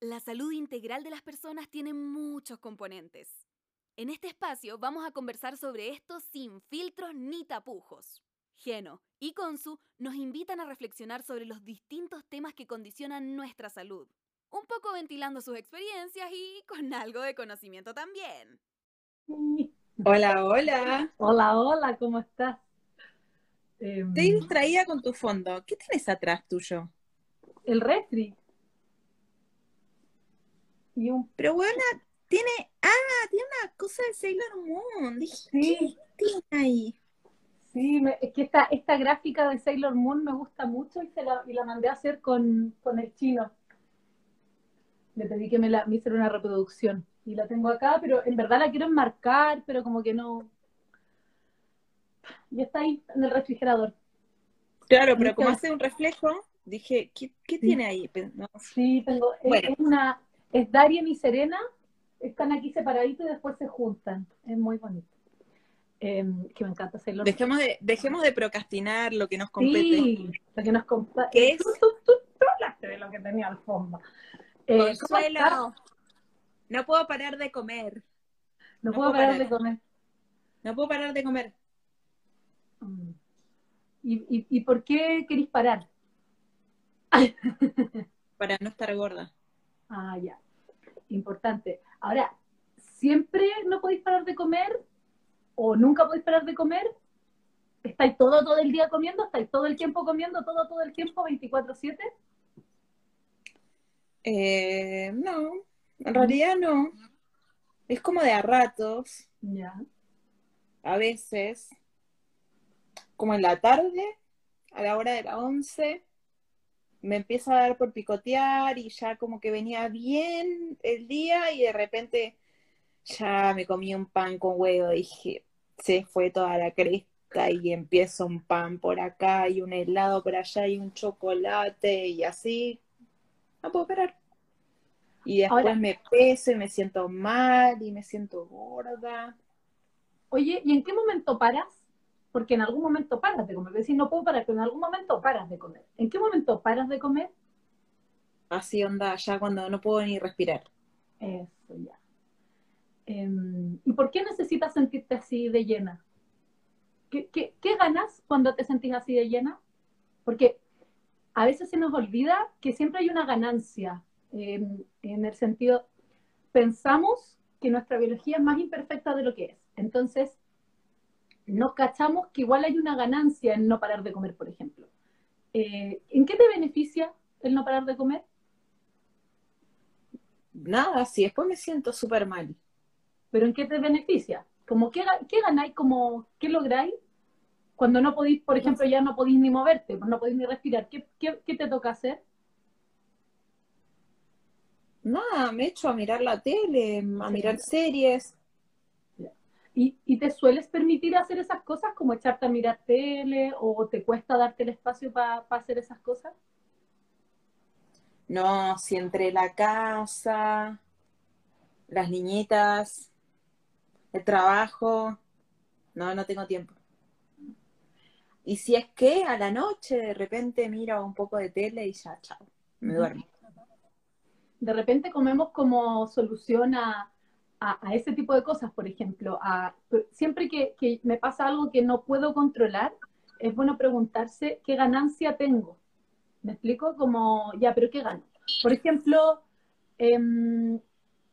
La salud integral de las personas tiene muchos componentes. En este espacio vamos a conversar sobre esto sin filtros ni tapujos. Geno y Consu nos invitan a reflexionar sobre los distintos temas que condicionan nuestra salud, un poco ventilando sus experiencias y con algo de conocimiento también. Hola, hola. Hola, hola, ¿cómo estás? Em, Estoy distraída con tu fondo. ¿Qué tienes atrás tuyo? El refri. Pero bueno, tiene. Ah, tiene una cosa de Sailor Moon. sí. ¿qué tiene ahí? Sí, es que esta, esta gráfica de Sailor Moon me gusta mucho y, se la, y la mandé a hacer con, el chino. Le pedí que me, la, me hiciera una reproducción. Y la tengo acá, pero en verdad la quiero enmarcar, pero como que no. Ya está ahí en el refrigerador. Claro, pero como hace un reflejo, dije, ¿qué, tiene ahí? Sí, tengo. Es, una. Es Darien y Serena, están aquí separaditos y después se juntan. Es muy bonito. Em, que me encanta hacerlo. Dejemos de, dejemos de procrastinar lo que nos compete. Sí, lo que nos compete. ¿Qué es? Tú, tú, tú, hablaste de lo que tenía al fondo. Eh, Consuelo, no puedo parar de comer. No, puedo, parar, de comer. No puedo parar de comer. ¿Y, y, y por qué queréis parar? Para no estar gorda. Ah, ya. Importante. Ahora, ¿siempre no podéis parar de comer o nunca podéis parar de comer, estáis todo, todo el día comiendo, estáis todo el tiempo comiendo, todo, todo el tiempo, 24/7? Eh, no, en realidad no. Es como de a ratos. Ya. A veces, como en la tarde, a la hora de la 11, me empieza a dar por picotear y ya como que venía bien el día y de repente ya me comí un pan con huevo. Dije, se fue toda la cresta y empiezo un pan por acá y un helado por allá y un chocolate y así, no puedo parar. Y después me peso y me siento mal y me siento gorda. Oye, ¿y en qué momento paras? Porque en algún momento paras de comer. Decir, no puedo parar, pero en algún momento paras de comer. ¿En qué momento paras de comer? Así onda, ya cuando no puedo ni respirar. Eso, ya. Em, ¿Y por qué necesitas sentirte así de llena? ¿Qué, ganas cuando te sentís así de llena? Porque a veces se nos olvida que siempre hay una ganancia, en el sentido, pensamos que nuestra biología es más imperfecta de lo que es. Entonces, nos cachamos que igual hay una ganancia en no parar de comer, por ejemplo. Eh, ¿En qué te beneficia el no parar de comer? Nada, si después me siento súper mal pero ¿en qué te beneficia? Como, ¿qué, qué ganáis? Como, ¿Qué lográis? Cuando no podéis, por ejemplo, ya no podéis ni moverte, no podéis ni respirar, ¿qué, te toca hacer? Nada, me echo a mirar la tele, a mirar series. ¿Y, te sueles permitir hacer esas cosas, como echarte a mirar tele, o te cuesta darte el espacio para hacer esas cosas? No, si entre la casa, las niñitas, el trabajo, no, no tengo tiempo. Y si es que a la noche de repente miro un poco de tele y ya, chao, me duermo. De repente comemos como solución a, ese tipo de cosas, por ejemplo, a, siempre que, me pasa algo que no puedo controlar, es bueno preguntarse qué ganancia tengo. ¿Me explico? Como, ya, pero ¿qué gano? Por ejemplo, em,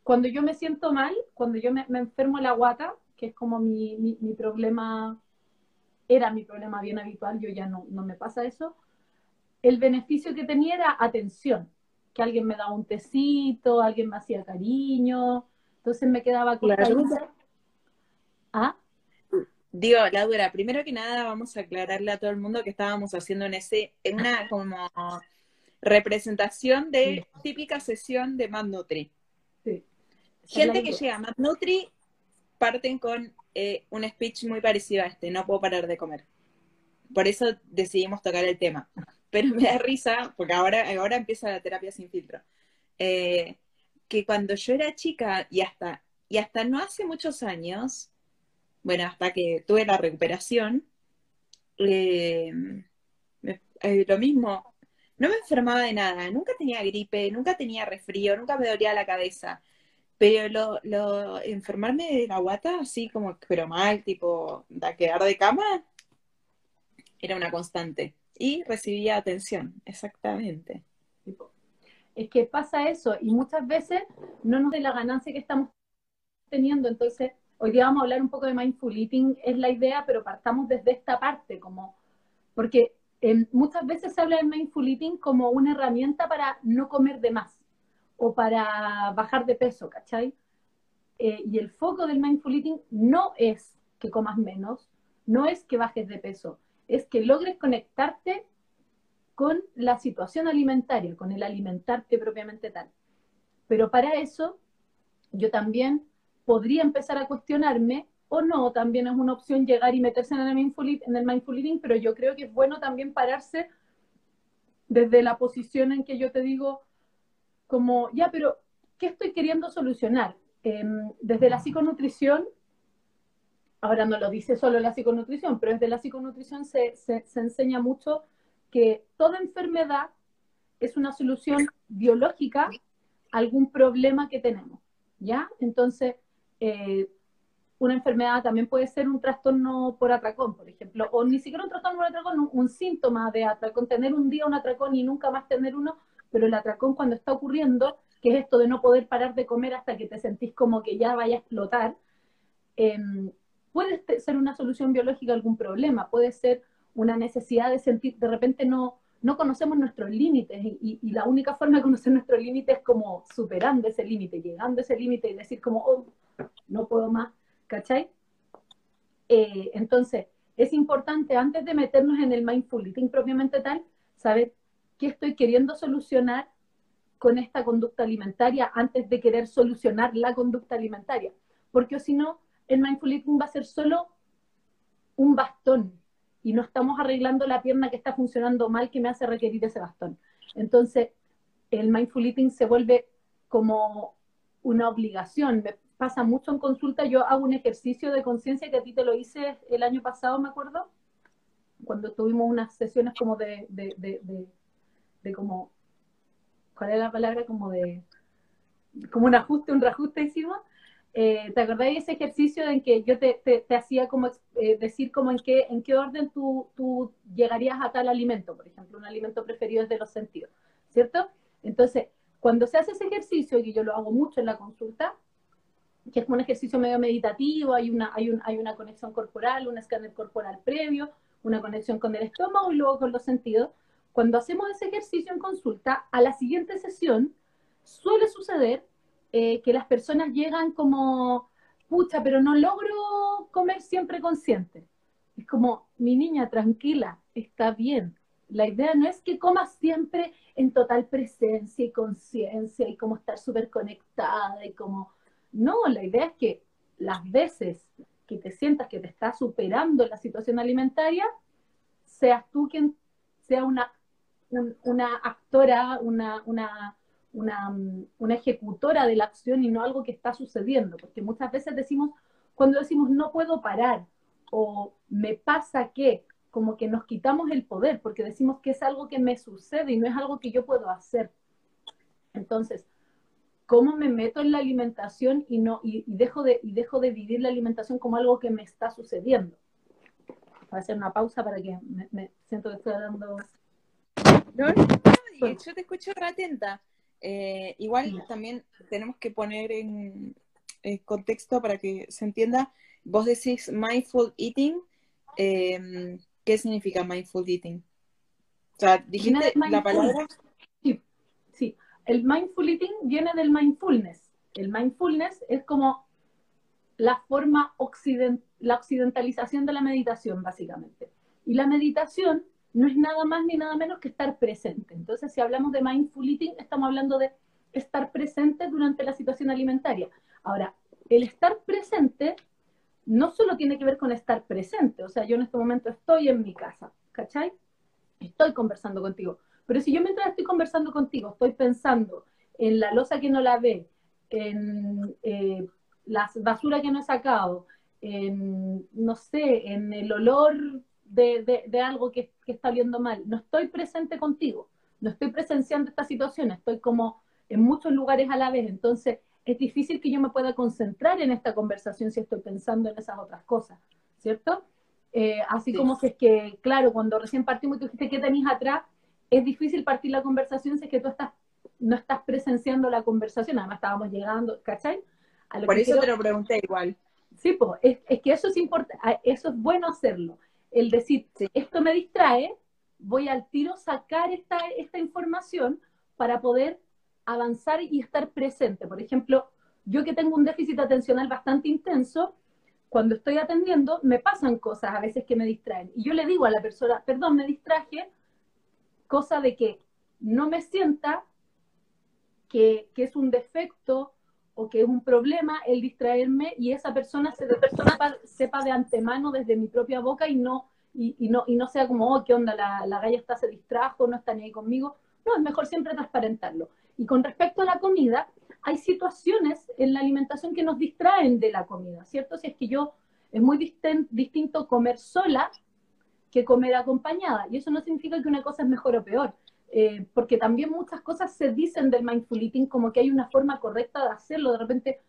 cuando yo me siento mal, cuando yo me, enfermo la guata, que es como mi, mi, problema, era mi problema bien habitual, yo ya no, no me pasa eso, el beneficio que tenía era atención, que alguien me daba un tecito, alguien me hacía cariño, entonces me quedaba con la ¿Ah? Digo, Laura, primero que nada vamos a aclararle a todo el mundo que estábamos haciendo en ese, en una como representación de típica sesión de Mad Nutri. Sí. Gente que llega a Mad Nutri parten con eh, un speech muy parecido a este, no puedo parar de comer. Por eso decidimos tocar el tema. Pero me da risa, porque ahora, ahora empieza la terapia sin filtro. Eh, que cuando yo era chica y hasta, y hasta no hace muchos años, bueno, hasta que tuve la recuperación, eh, lo mismo, no me enfermaba de nada, nunca tenía gripe, nunca tenía resfrío, nunca me dolía la cabeza. Pero lo, lo enfermarme de la guata, así como, pero mal, tipo, da quedar de cama, era una constante. Y recibía atención, exactamente. Es que pasa eso, y muchas veces no nos de la ganancia que estamos teniendo. Entonces, hoy día vamos a hablar un poco de mindful eating, es la idea, pero partamos desde esta parte, como, porque em, muchas veces se habla del mindful eating como una herramienta para no comer de más o para bajar de peso, ¿cachai? Eh, y el foco del mindful eating no es que comas menos, no es que bajes de peso, es que logres conectarte con la situación alimentaria, con el alimentarte propiamente tal. Pero para eso, yo también podría empezar a cuestionarme o no, también es una opción llegar y meterse en el mindful, en el mindful eating, pero yo creo que es bueno también pararse desde la posición en que yo te digo, como, ya, pero, ¿qué estoy queriendo solucionar? Em, desde la psiconutrición, ahora no lo dice solo la psiconutrición, pero desde la psiconutrición se, se, se enseña mucho que toda enfermedad es una solución biológica a algún problema que tenemos, ¿ya? Entonces, eh, una enfermedad también puede ser un trastorno por atracón, por ejemplo, o ni siquiera un trastorno por atracón, un, síntoma de atracón, tener un día un atracón y nunca más tener uno, pero el atracón cuando está ocurriendo, que es esto de no poder parar de comer hasta que te sentís como que ya vaya a explotar, em, puede ser una solución biológica a algún problema, puede ser una necesidad de sentir, de repente no, no conocemos nuestros límites y, la única forma de conocer nuestros límites es como superando ese límite, llegando a ese límite y decir como, oh, no puedo más, ¿cachai? Eh, entonces, es importante antes de meternos en el mindful eating propiamente tal, saber ¿Qué estoy queriendo solucionar con esta conducta alimentaria antes de querer solucionar la conducta alimentaria? Porque si no, el mindful eating va a ser solo un bastón y no estamos arreglando la pierna que está funcionando mal que me hace requerir ese bastón. Entonces, el mindful eating se vuelve como una obligación. Me pasa mucho en consulta, yo hago un ejercicio de conciencia que a ti te lo hice el año pasado, me acuerdo, cuando tuvimos unas sesiones como de, de como, ¿cuál es la palabra? Como de, como un ajuste, un reajuste hicimos. Eh, ¿Te acordás de ese ejercicio en que yo te, te, hacía como eh, decir como en qué, en qué orden tú, tú, llegarías a tal alimento, por ejemplo, un alimento preferido desde los sentidos, ¿cierto? Entonces, cuando se hace ese ejercicio, y yo lo hago mucho en la consulta, que es como un ejercicio medio meditativo, hay una, hay, un, hay una conexión corporal, un escáner corporal previo, una conexión con el estómago y luego con los sentidos. Cuando hacemos ese ejercicio en consulta, a la siguiente sesión suele suceder eh, que las personas llegan como, pucha, pero no logro comer siempre consciente. Es como, mi niña, tranquila, está bien. La idea no es que comas siempre en total presencia y conciencia y como estar súper conectada y como... No, la idea es que las veces que te sientas que te está superando la situación alimentaria, seas tú quien sea una una actora, una, una, una, ejecutora de la acción y no algo que está sucediendo, porque muchas veces decimos, cuando decimos no puedo parar o me pasa que, como que nos quitamos el poder, porque decimos que es algo que me sucede y no es algo que yo puedo hacer. Entonces, ¿cómo me meto en la alimentación y, no, y, dejo, de, y dejo de vivir la alimentación como algo que me está sucediendo? Voy a hacer una pausa para que me, siento que estoy dando no, yo te escucho atenta. Eh, igual también tenemos que poner en, contexto para que se entienda. Vos decís mindful eating. Em, ¿Qué significa mindful eating? O sea, dijiste la palabra. Sí, sí. El mindful eating viene del mindfulness. El mindfulness es como la forma occident la occidentalización de la meditación, básicamente. Y la meditación no es nada más ni nada menos que estar presente. Entonces, si hablamos de mindful eating, estamos hablando de estar presente durante la situación alimentaria. Ahora, el estar presente no solo tiene que ver con estar presente, o sea, yo en este momento estoy en mi casa, ¿cachai? Estoy conversando contigo. Pero si yo mientras estoy conversando contigo estoy pensando en la losa que no la ve, en eh, la basura que no he sacado, en, no sé, en el olor de, algo que, está oliendo mal. No estoy presente contigo. no estoy presenciando esta situación, estoy como en muchos lugares a la vez, entonces es difícil que yo me pueda concentrar en esta conversación si estoy pensando en esas otras cosas, ¿cierto? Eh, así como si es que, claro, cuando recién partimos y tú dijiste, ¿qué tenéis atrás? Es difícil partir la conversación si es que tú estás, no estás presenciando la conversación, además estábamos llegando, ¿cachai? Por eso te lo pregunté igual. Sí, pues, es, que eso es importante, eso es bueno hacerlo. El decir, esto me distrae, voy al tiro sacar esta, esta información para poder avanzar y estar presente. Por ejemplo, yo que tengo un déficit atencional bastante intenso, cuando estoy atendiendo me pasan cosas a veces que me distraen. Y yo le digo a la persona, perdón, me distraje, cosa de que no me sienta que, que es un defecto o que es un problema el distraerme y esa persona, se, persona sepa de antemano desde mi propia boca y no, y, no, y no sea como, oh, ¿qué onda? La, la galla está, se distrajo, no está ni ahí conmigo. No, es mejor siempre transparentarlo. Y con respecto a la comida, hay situaciones en la alimentación que nos distraen de la comida, ¿cierto? Si es que yo, es muy distinto comer sola que comer acompañada. Y eso no significa que una cosa es mejor o peor, eh, porque también muchas cosas se dicen del mindful eating como que hay una forma correcta de hacerlo. De repente,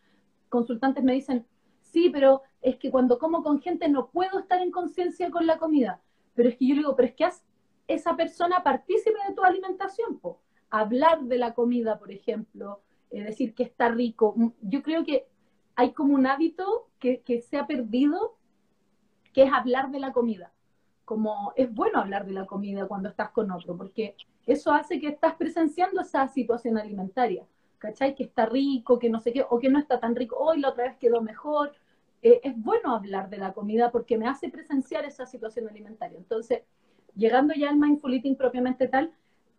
consultantes me dicen, sí, pero es que cuando como con gente no puedo estar en conciencia con la comida. Pero es que yo digo, pero es que haz esa persona partícipe de tu alimentación, po hablar de la comida, por ejemplo, es decir que está rico. Mm, yo creo que hay como un hábito que, se ha perdido, que es hablar de la comida. Como es bueno hablar de la comida cuando estás con otro, porque eso hace que estás presenciando esa situación alimentaria. ¿Cachai? Que está rico, que no sé qué, o que no está tan rico, hoy la otra vez quedó mejor. Eh, es bueno hablar de la comida porque me hace presenciar esa situación alimentaria. Entonces, llegando ya al mindful eating propiamente tal,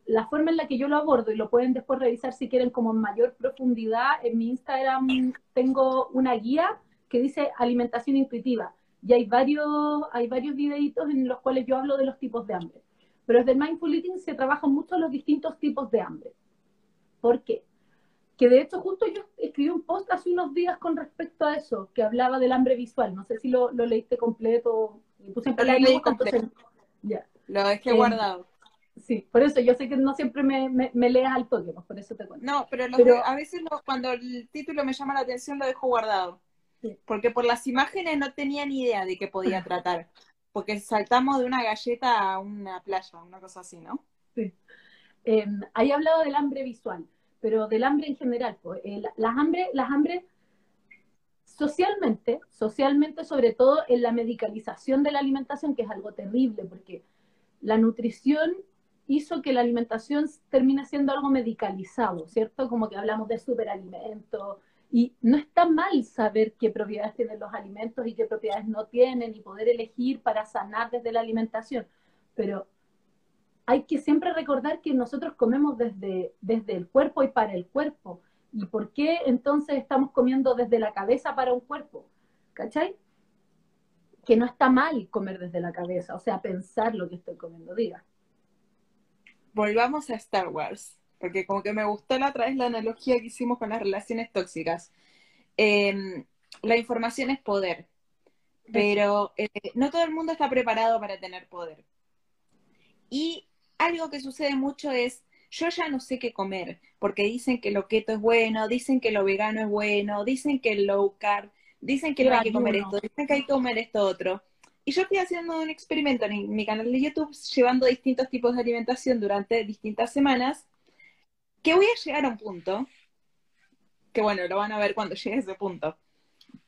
la forma en la que yo lo abordo, y lo pueden después revisar si quieren como en mayor profundidad, en mi Instagram tengo una guía que dice alimentación intuitiva. Y hay varios, hay varios videitos en los cuales yo hablo de los tipos de hambre. Pero desde el Mindful Eating se trabajan mucho los distintos tipos de hambre. ¿Por qué? Que de hecho justo yo escribí un post hace unos días con respecto a eso, que hablaba del hambre visual. No sé si lo, leíste completo. Puse en lo leí completo. ya. Lo dejé guardado sí, por eso yo sé que no siempre me, me, leas al toque, pues, por eso te cuento. No, pero, a veces cuando el título me llama la atención lo dejo guardado. Porque por las imágenes no tenía ni idea de qué podía tratar. Porque saltamos de una galleta a una playa, una cosa así, ¿no? Sí. Eh, ahí he hablado del hambre visual, pero del hambre en general. Pues, eh, las hambre, las hambre socialmente, socialmente sobre todo en la medicalización de la alimentación, que es algo terrible, porque la nutrición hizo que la alimentación termine siendo algo medicalizado, ¿cierto? Como que hablamos de superalimento. Y no está mal saber qué propiedades tienen los alimentos y qué propiedades no tienen y poder elegir para sanar desde la alimentación. Pero hay que siempre recordar que nosotros comemos desde, desde el cuerpo y para el cuerpo. ¿Y por qué entonces estamos comiendo desde la cabeza para un cuerpo? ¿Cachai? Que no está mal comer desde la cabeza, o sea, pensar lo que estoy comiendo, diga volvamos a Star Wars, porque como que me gustó la otra vez la analogía que hicimos con las relaciones tóxicas. Em, la información es poder, pero eh, no todo el mundo está preparado para tener poder. Y algo que sucede mucho es, yo ya no sé qué comer, porque dicen que lo keto es bueno, dicen que lo vegano es bueno, dicen que el low carb, dicen que no hay que comer esto, dicen que hay que comer esto otro. Y yo estoy haciendo un experimento en mi canal de YouTube, llevando distintos tipos de alimentación durante distintas semanas, que voy a llegar a un punto, que bueno, lo van a ver cuando llegue a ese punto,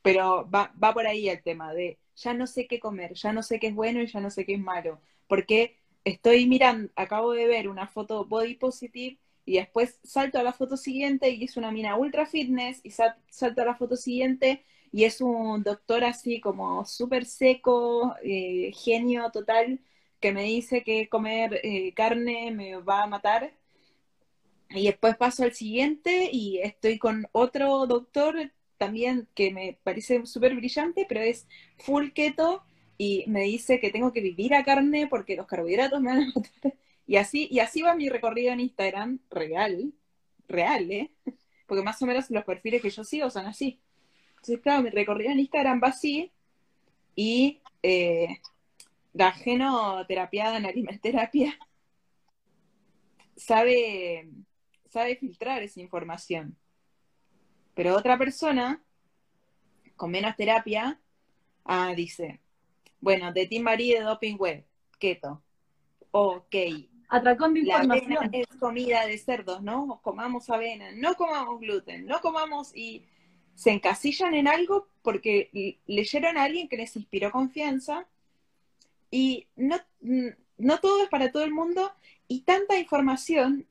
pero va, va por ahí el tema de ya no sé qué comer, ya no sé qué es bueno y ya no sé qué es malo, porque estoy mirando, acabo de ver una foto body positive y después salto a la foto siguiente y es una mina ultra fitness y salto a la foto siguiente y es un doctor así como súper seco, eh, genio total, que me dice que comer eh, carne me va a matar. Y después paso al siguiente y estoy con otro doctor también que me parece súper brillante, pero es full keto y me dice que tengo que vivir a carne porque los carbohidratos me van a matar. Y así, y así va mi recorrido en Instagram, real, real, ¿eh? Porque más o menos los perfiles que yo sigo son así. Entonces, claro, mi recorrido en Instagram va así y eh, la genoterapiada en alimenterapia sabe, sabe filtrar esa información. Pero otra persona con menos terapia ah, dice, bueno, de Team Marie de Doping Web, keto. Ok. Atracón de La información. avena es comida de cerdos, ¿no? Comamos avena, no comamos gluten, no comamos y se encasillan en algo porque leyeron a alguien que les inspiró confianza y no, no todo es para todo el mundo y tanta información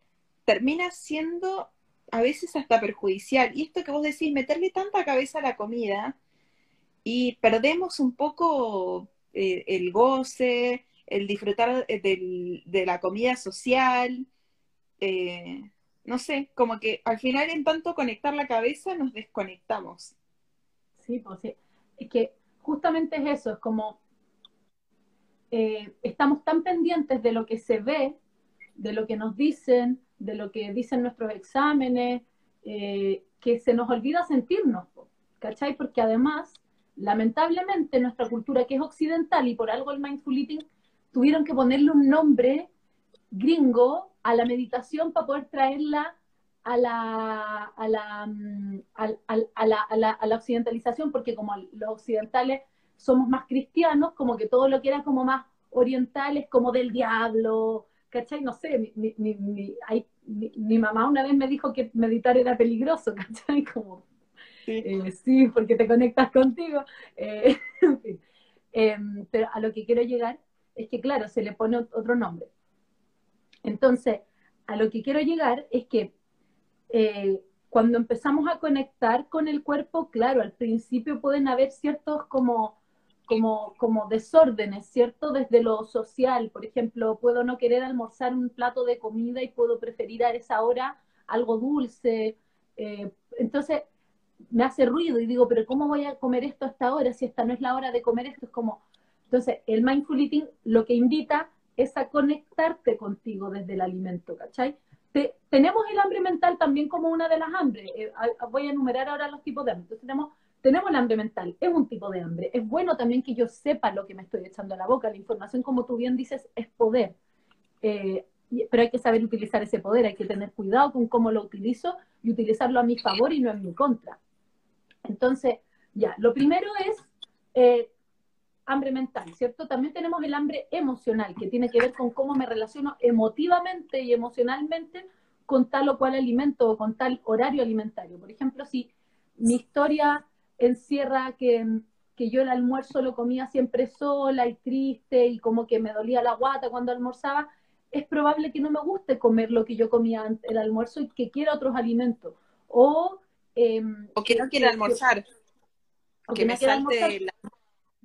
termina siendo a veces hasta perjudicial. Y esto que vos decís, meterle tanta cabeza a la comida y perdemos un poco eh, el goce, el disfrutar eh, del- de la comida social. eh, no sé, como que al final en tanto conectar la cabeza nos desconectamos. Sí, pues sí. Es que justamente es eso, es como estamos tan pendientes de lo que se ve, de lo que nos dicen, de lo que dicen nuestros exámenes, eh, que se nos olvida sentirnos, ¿cachai? Porque además, lamentablemente, nuestra cultura que es occidental y por algo el mindful eating, tuvieron que ponerle un nombre gringo a la meditación para poder traerla a la, a la, mm, a la, a la- a la occidentalización, porque como los occidentales somos más cristianos, como que todo lo que era como más oriental es como del diablo, ¿cachai? No sé, mi, mi, mi, mi- hay- mi- mi mamá una vez me dijo que meditar era peligroso, ¿cachai? Como, eh, sí, porque te conectas contigo. eh, en fin. Em, pero a lo que quiero llegar es que, claro, se le pone ot- otro nombre. Entonces, a lo que quiero llegar es que eh, cuando empezamos a conectar con el cuerpo, claro, al principio pueden haber ciertos como, como, como desórdenes, ¿cierto? Desde lo social, por ejemplo, puedo no querer almorzar un plato de comida y puedo preferir a esa hora algo dulce. eh, entonces, me hace ruido y digo, pero ¿cómo voy a comer esto hasta ahora si esta no es la hora de comer esto? Es como, entonces, el mindful eating lo que invita es a conectarte contigo desde el alimento, ¿cachai? Te- tenemos el hambre mental también como una de las hambres. Eh, voy a enumerar ahora los tipos de hambre. Entonces, tenemos, tenemos el hambre mental, es un tipo de hambre. Es bueno también que yo sepa lo que me estoy echando a la boca. La información, como tú bien dices, es poder. Eh, pero hay que saber utilizar ese poder, hay que tener cuidado con cómo lo utilizo y utilizarlo a mi favor y no en mi contra. Entonces, ya, lo primero es eh, hambre mental, ¿cierto? También tenemos el hambre emocional, que tiene que ver con cómo me relaciono emotivamente y emocionalmente con tal o cual alimento o con tal horario alimentario. Por ejemplo, si mi historia encierra que, que yo el almuerzo lo comía siempre sola y triste y como que me dolía la guata cuando almorzaba, es probable que no me guste comer lo que yo comía antes el almuerzo y que quiera otros alimentos. O, em, O que no quiera almorzar, o que me quiera almorzar salte la...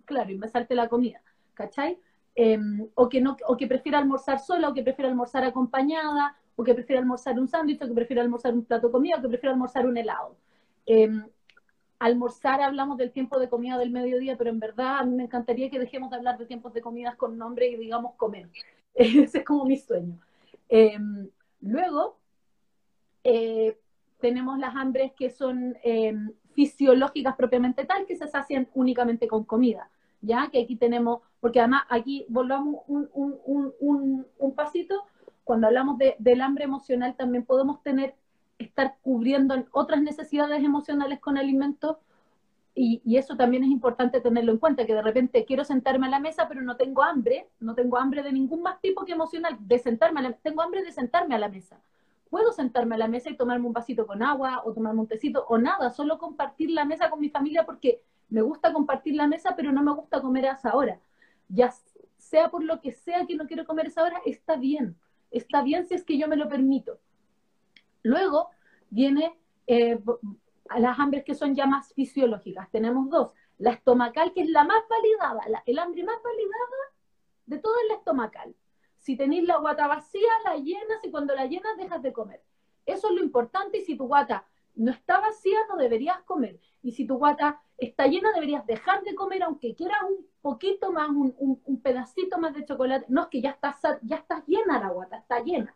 claro, y me salte la comida, ¿cachai? Eh, o, que no, o que prefiera almorzar sola, o que prefiera almorzar acompañada, o que prefiera almorzar un sándwich, o que prefiera almorzar un plato de comida, o que prefiera almorzar un helado. Eh, almorzar hablamos del tiempo de comida del mediodía, pero en verdad a mí me encantaría que dejemos de hablar de tiempos de comidas con nombre y digamos comer. Ese es como mi sueño. Eh, luego, eh, tenemos las hambres que son eh, fisiológicas propiamente tal, que se sacian únicamente con comida, ¿ya? Que aquí tenemos, porque además aquí volvamos un, un, un, un, pasito, cuando hablamos de, del hambre emocional también podemos tener, estar cubriendo otras necesidades emocionales con alimentos y, y, eso también es importante tenerlo en cuenta, que de repente quiero sentarme a la mesa, pero no tengo hambre, no tengo hambre de ningún más tipo que emocional, de sentarme a la, tengo hambre de sentarme a la mesa. Puedo sentarme a la mesa y tomarme un vasito con agua o tomarme un tecito o nada, solo compartir la mesa con mi familia porque me gusta compartir la mesa, pero no me gusta comer a esa hora. Ya sea por lo que sea que no quiero comer a esa hora, está bien. Está bien si es que yo me lo permito. Luego viene eh, las hambres que son ya más fisiológicas. Tenemos dos. La estomacal, que es la más validada, la, el hambre más validada de todo es la estomacal. Si tenéis la guata vacía, la llenas y cuando la llenas dejas de comer. Eso es lo importante y si tu guata no está vacía, no deberías comer. Y si tu guata está llena, deberías dejar de comer, aunque quieras un poquito más, un, pedacito más de chocolate. No, es que ya estás, ya estás llena la guata, está llena.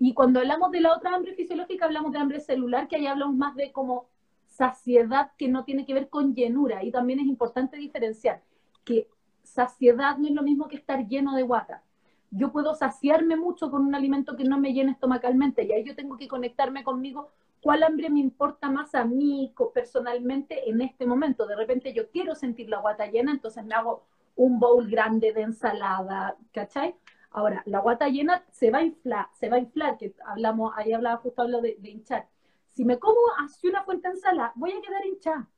Y cuando hablamos de la otra hambre fisiológica, hablamos de hambre celular, que ahí hablamos más de como saciedad que no tiene que ver con llenura. Y también es importante diferenciar que saciedad no es lo mismo que estar lleno de guata. yo puedo saciarme mucho con un alimento que no me llene estomacalmente y ahí yo tengo que conectarme conmigo cuál hambre me importa más a mí personalmente en este momento. De repente yo quiero sentir la guata llena, entonces me hago un bowl grande de ensalada, ¿cachai? Ahora, la guata llena se va a inflar, se va a inflar, que hablamos, ahí hablaba justo hablo de, hinchar. Si me como así una fuente de ensalada, voy a quedar hinchada.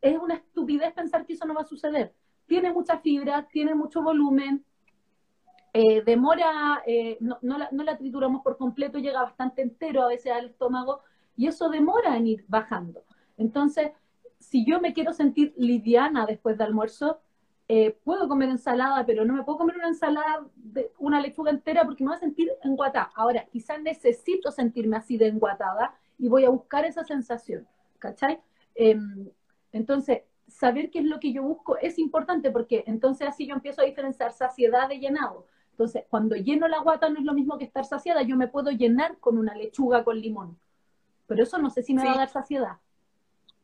Es una estupidez pensar que eso no va a suceder. Tiene mucha fibra, tiene mucho volumen, eh, demora, eh, no, la, no, la, trituramos por completo, llega bastante entero a veces al estómago y eso demora en ir bajando. Entonces, si yo me quiero sentir liviana después de almuerzo, eh, puedo comer ensalada, pero no me puedo comer una ensalada de una lechuga entera porque me voy a sentir enguatada. Ahora, quizás necesito sentirme así de enguatada y voy a buscar esa sensación, ¿cachai? Em, entonces, saber qué es lo que yo busco es importante porque entonces así yo empiezo a diferenciar saciedad de llenado. Entonces, cuando lleno la guata no es lo mismo que estar saciada, yo me puedo llenar con una lechuga con limón, pero eso no sé si me va a dar saciedad.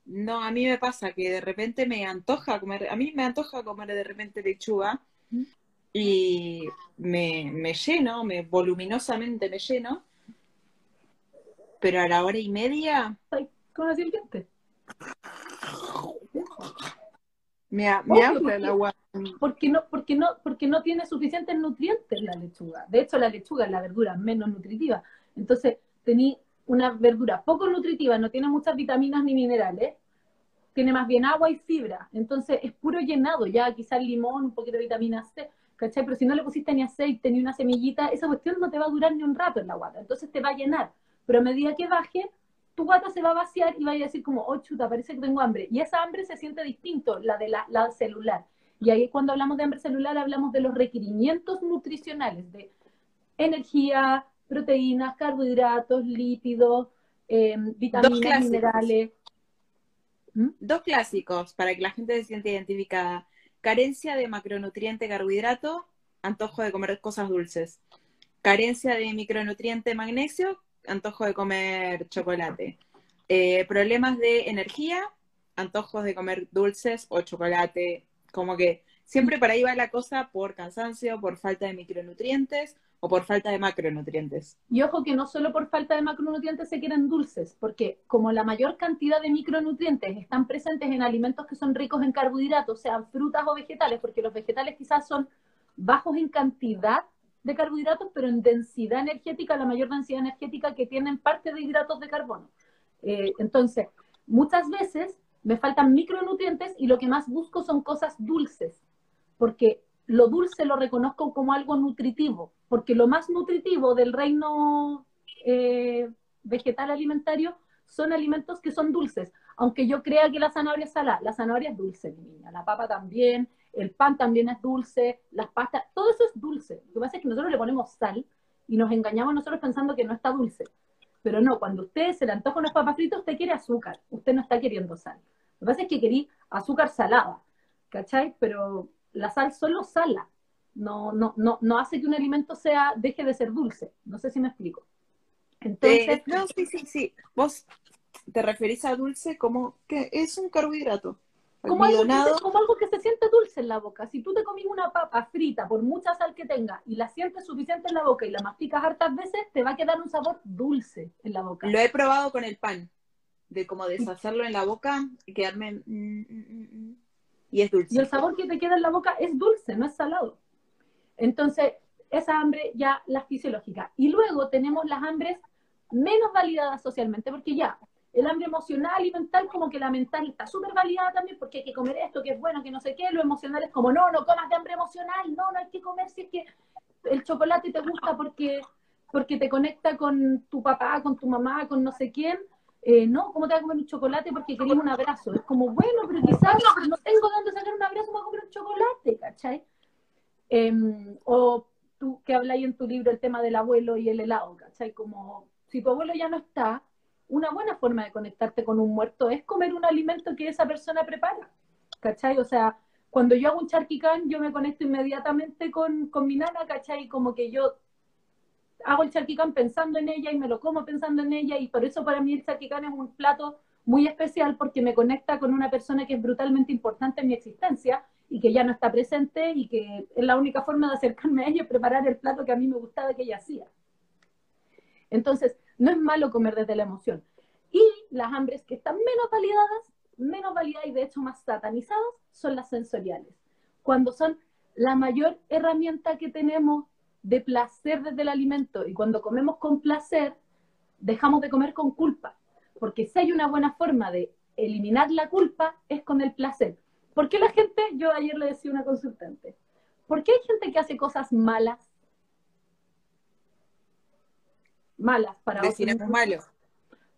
No, a mí me pasa que de repente me antoja comer, a mí me antoja comer de repente lechuga y me, me lleno, me voluminosamente me lleno, pero a la hora y media... Ay, ¿Cómo así el diente? Me, me habla el agua. Porque no, porque, no, porque no tiene suficientes nutrientes la lechuga. De hecho, la lechuga es la verdura menos nutritiva. Entonces, tení una verdura poco nutritiva, no tiene muchas vitaminas ni minerales, tiene más bien agua y fibra, entonces es puro llenado, ya quizás limón, un poquito de vitamina C, ¿cachai? Pero si no le pusiste ni aceite ni una semillita, esa cuestión no te va a durar ni un rato en la guata, entonces te va a llenar, pero a medida que baje, tu guata se va a vaciar y va a decir como, oh chuta, parece que tengo hambre, y esa hambre se siente distinto, la de la, la celular, y ahí cuando hablamos de hambre celular hablamos de los requerimientos nutricionales, de energía, proteínas, carbohidratos, lípidos, eh, vitaminas, minerales. ¿Mm? Dos clásicos para que la gente se sienta identificada. Carencia de macronutriente carbohidrato, antojo de comer cosas dulces. Carencia de micronutriente magnesio, antojo de comer chocolate. Eh, problemas de energía, antojos de comer dulces o chocolate. Como que siempre por ahí va la cosa por cansancio, por falta de micronutrientes o por falta de macronutrientes. Y ojo que no solo por falta de macronutrientes se quieren dulces, porque como la mayor cantidad de micronutrientes están presentes en alimentos que son ricos en carbohidratos, sean frutas o vegetales, porque los vegetales quizás son bajos en cantidad de carbohidratos, pero en densidad energética, la mayor densidad energética que tienen parte de hidratos de carbono. Eh, entonces, muchas veces me faltan micronutrientes y lo que más busco son cosas dulces, porque lo dulce lo reconozco como algo nutritivo, porque lo más nutritivo del reino eh, vegetal alimentario son alimentos que son dulces. Aunque yo crea que la zanahoria es salada, la zanahoria es dulce, mi niña, la papa también, el pan también es dulce, las pastas, todo eso es dulce. Lo que pasa es que nosotros le ponemos sal y nos engañamos nosotros pensando que no está dulce. Pero no, cuando usted se le antoja unas papas fritas, usted quiere azúcar, usted no está queriendo sal. Lo que pasa es que quería azúcar salada, ¿cachai? Pero la sal solo sala, no, no, no, no hace que un alimento sea, deje de ser dulce. No sé si me explico. Entonces, eh, no, sí, sí, sí. Vos te referís a dulce como que es un carbohidrato. Como algo, como algo, que se siente dulce en la boca. Si tú te comís una papa frita, por mucha sal que tenga, y la sientes suficiente en la boca y la masticas hartas veces, te va a quedar un sabor dulce en la boca. Lo he probado con el pan, de como deshacerlo en la boca y quedarme... Mm, mm, mm, y es dulce. Y el sabor que te queda en la boca es dulce, no es salado. Entonces, esa hambre ya la fisiológica. Y luego tenemos las hambres menos validadas socialmente, porque ya el hambre emocional y mental, como que la mental está súper validada también, porque hay que comer esto, que es bueno, que no sé qué, lo emocional es como, no, no comas de hambre emocional, no, no hay que comer si es que el chocolate te gusta porque, porque te conecta con tu papá, con tu mamá, con no sé quién, eh, no, ¿cómo te vas a comer un chocolate porque querías un abrazo? Es como, bueno, pero quizás no tengo dónde sacar un abrazo, me voy a comer un chocolate, ¿cachai? Em, o tú que habláis en tu libro el tema del abuelo y el helado, ¿cachai? Como, si tu abuelo ya no está, una buena forma de conectarte con un muerto es comer un alimento que esa persona prepara, ¿cachai? O sea, cuando yo hago un charquicán, yo me conecto inmediatamente con, con mi nana, ¿cachai? Como que yo hago el charquicán pensando en ella y me lo como pensando en ella y por eso para mí el charquicán es un plato muy especial porque me conecta con una persona que es brutalmente importante en mi existencia y que ya no está presente y que es la única forma de acercarme a ella es preparar el plato que a mí me gustaba que ella hacía. Entonces, no es malo comer desde la emoción. Y las hambres que están menos validadas, menos validadas y de hecho más satanizadas, son las sensoriales. Cuando son la mayor herramienta que tenemos de placer desde el alimento y cuando comemos con placer, dejamos de comer con culpa. Porque si hay una buena forma de eliminar la culpa, es con el placer. ¿Por qué la gente, yo ayer le decía a una consultante, ¿por qué hay gente que hace cosas malas? Malas para Definamos otros. malo.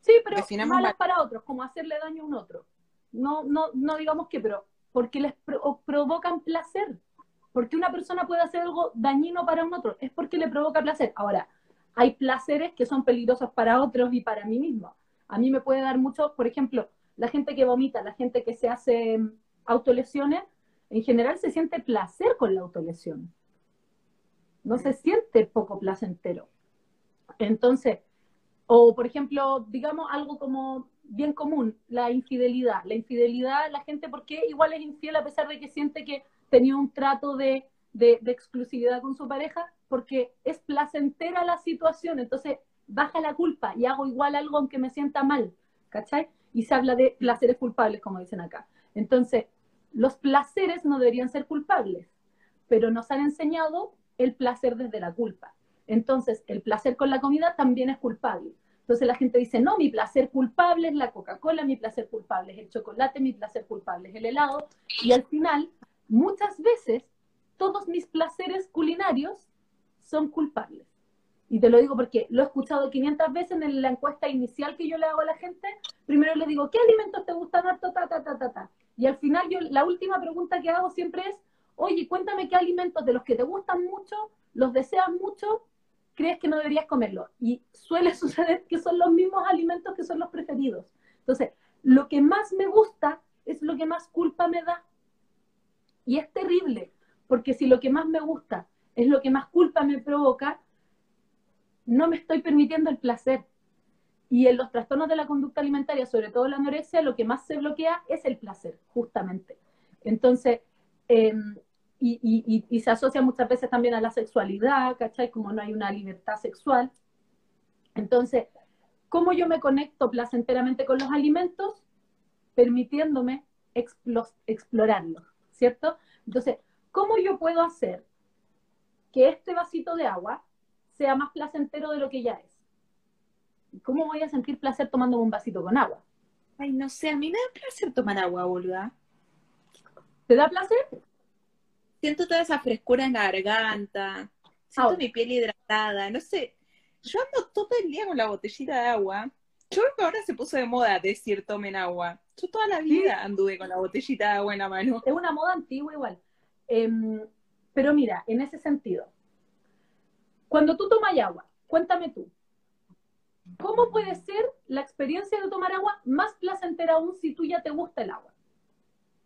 Sí, pero Definamos malas mal. para otros, como hacerle daño a un otro. No, no, no digamos que, pero porque les pro- provocan placer. Porque una persona puede hacer algo dañino para un otro, es porque le provoca placer. Ahora, hay placeres que son peligrosos para otros y para mí mismo. A mí me puede dar mucho, por ejemplo, la gente que vomita, la gente que se hace autolesiones, en general se siente placer con la autolesión. No se siente poco placentero. Entonces, o por ejemplo, digamos algo como bien común, la infidelidad. La infidelidad, la gente, ¿por qué igual es infiel a pesar de que siente que tenía un trato de, de, de exclusividad con su pareja? Porque es placentera la situación, entonces baja la culpa y hago igual algo aunque me sienta mal, ¿cachai? Y se habla de placeres culpables, como dicen acá. Entonces, los placeres no deberían ser culpables, pero nos han enseñado el placer desde la culpa. Entonces, el placer con la comida también es culpable. Entonces la gente dice, no, mi placer culpable es la Coca-Cola, mi placer culpable es el chocolate, mi placer culpable es el helado. Y al final, muchas veces, todos mis placeres culinarios son culpables. Y te lo digo porque lo he escuchado 500 veces en la encuesta inicial que yo le hago a la gente. Primero le digo, ¿qué alimentos te gustan? Ta, ta, ta, ta, ta. Y al final, yo la última pregunta que hago siempre es, oye, cuéntame qué alimentos de los que te gustan mucho, los deseas mucho, crees que no deberías comerlo. Y suele suceder que son los mismos alimentos que son los preferidos. Entonces, lo que más me gusta es lo que más culpa me da. Y es terrible, porque si lo que más me gusta es lo que más culpa me provoca, no me estoy permitiendo el placer. Y en los trastornos de la conducta alimentaria, sobre todo la anorexia, lo que más se bloquea es el placer, justamente. Entonces, y, y, se asocia muchas veces también a la sexualidad, ¿cachai? Como no hay una libertad sexual. Entonces, ¿cómo yo me conecto placenteramente con los alimentos? Permitiéndome explorarlos, ¿cierto? Entonces, ¿cómo yo puedo hacer que este vasito de agua sea más placentero de lo que ya es? ¿Cómo voy a sentir placer tomando un vasito con agua? Ay, no sé, a mí me da placer tomar agua, boluda. ¿Te da placer? Siento toda esa frescura en la garganta, siento oh. mi piel hidratada, no sé. Yo ando todo el día con la botellita de agua. Yo creo que ahora se puso de moda decir tomen agua. Yo toda la vida ¿Sí? anduve con la botellita de agua en la mano. Es una moda antigua igual. Eh, pero mira, en ese sentido, cuando tú tomas agua, cuéntame tú, ¿cómo puede ser la experiencia de tomar agua más placentera aún si tú ya te gusta el agua?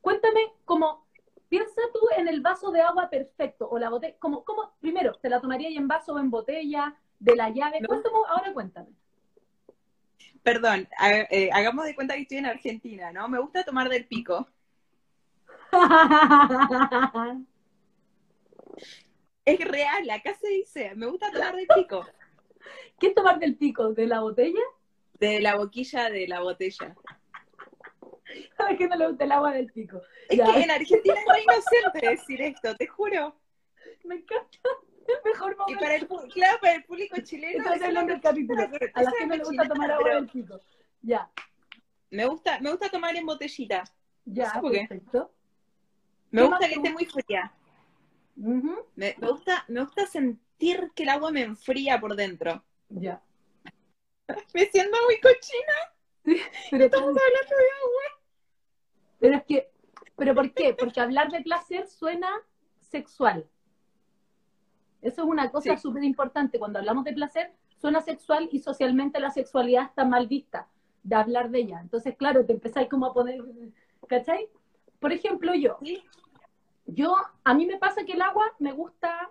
Cuéntame cómo, piensa tú en el vaso de agua perfecto o la botella, como, ¿cómo, primero, te la tomaría en vaso o en botella, de la llave? No. Cuéntame, ahora cuéntame. Perdón, ha- eh, hagamos de cuenta que estoy en Argentina, ¿no? Me gusta tomar del pico. Es real, acá se dice, me gusta tomar del pico. ¿Qué es tomar del pico? ¿De la botella? De la boquilla de la botella. ¿Sabes que no le gusta el agua del pico? Es Ya. que en Argentina es re inocente decir esto, te juro. Me encanta. El mejor Y momento. para el, claro, para el público chileno. Estoy eso hablando no- del capítulo. A la no le gusta Chilena, tomar agua del pico. Ya, Me gusta, me gusta tomar en botellita. ya, sé por qué. perfecto. Me ¿Qué gusta que esté muy fría. Me gusta, me gusta sentir que el agua me enfría por dentro. Ya. Me siento muy cochina. Pero, Estamos hablando de agua. pero es que, ¿pero por qué? Porque hablar de placer suena sexual. Eso es una cosa Sí. súper importante. Cuando hablamos de placer, suena sexual y socialmente la sexualidad está mal vista de hablar de ella. Entonces, claro, te empezáis como a poner, ¿cachai? Por ejemplo, yo, yo, a mí me pasa que el agua me gusta,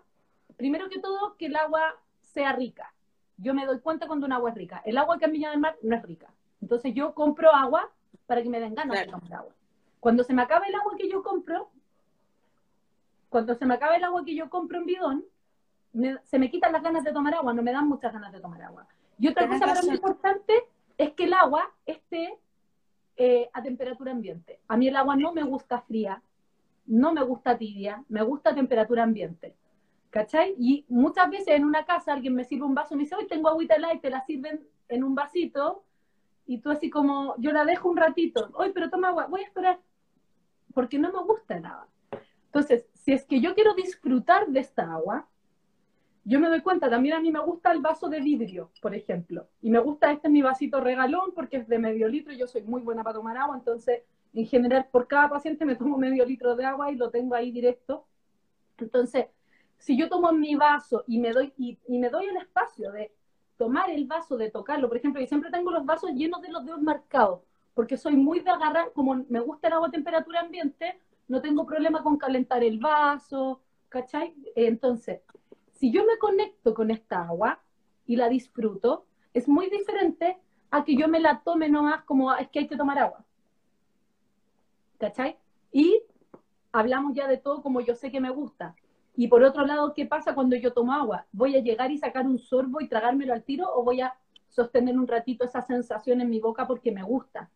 primero que todo, que el agua sea rica. Yo me doy cuenta cuando un agua es rica. El agua que en Viña del Mar no es rica. Entonces yo compro agua para que me den ganas de comprar agua. Cuando se me acaba el agua que yo compro, cuando se me acaba el agua que yo compro en bidón, se me quitan las ganas de tomar agua, no me dan muchas ganas de tomar agua. Y otra cosa para mí importante es que el agua esté eh, a temperatura ambiente. A mí el agua no me gusta fría, no me gusta tibia, me gusta a temperatura ambiente. ¿Cachai? Y muchas veces en una casa alguien me sirve un vaso y me dice, hoy tengo agüita y te la sirven en un vasito y tú así como, yo la dejo un ratito, hoy pero toma agua, voy a esperar, porque no me gusta nada. Entonces, si es que yo quiero disfrutar de esta agua, yo me doy cuenta, también a mí me gusta el vaso de vidrio, por ejemplo, y me gusta este mi vasito regalón porque es de medio litro y yo soy muy buena para tomar agua, entonces en general por cada paciente me tomo medio litro de agua y lo tengo ahí directo. Entonces, si yo tomo mi vaso y me doy, y me doy el espacio de tomar el vaso, de tocarlo. Por ejemplo, yo siempre tengo los vasos llenos de los dedos marcados, porque soy muy de agarrar, como me gusta el agua a temperatura ambiente, no tengo problema con calentar el vaso, ¿cachai? Entonces, si yo me conecto con esta agua y la disfruto, es muy diferente a que yo me la tome nomás como ah, es que hay que tomar agua. ¿Cachai? Y hablamos ya de todo como yo sé que me gusta. Y por otro lado, ¿qué pasa cuando yo tomo agua? ¿Voy a llegar y sacar un sorbo y tragármelo al tiro o voy a sostener un ratito esa sensación en mi boca porque me gusta?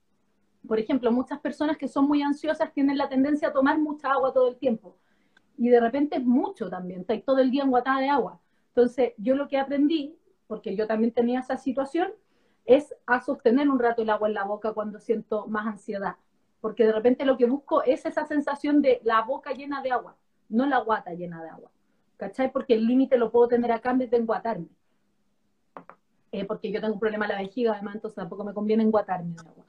Por ejemplo, muchas personas que son muy ansiosas tienen la tendencia a tomar mucha agua todo el tiempo. Y de repente es mucho también, está todo el día enguatada de agua. Entonces, yo lo que aprendí, porque yo también tenía esa situación, es a sostener un rato el agua en la boca cuando siento más ansiedad. Porque de repente lo que busco es esa sensación de la boca llena de agua no la guata llena de agua. ¿Cachai? Porque el límite lo puedo tener acá en vez de enguatarme. Eh, porque yo tengo un problema en la vejiga, además, entonces tampoco me conviene enguatarme de agua.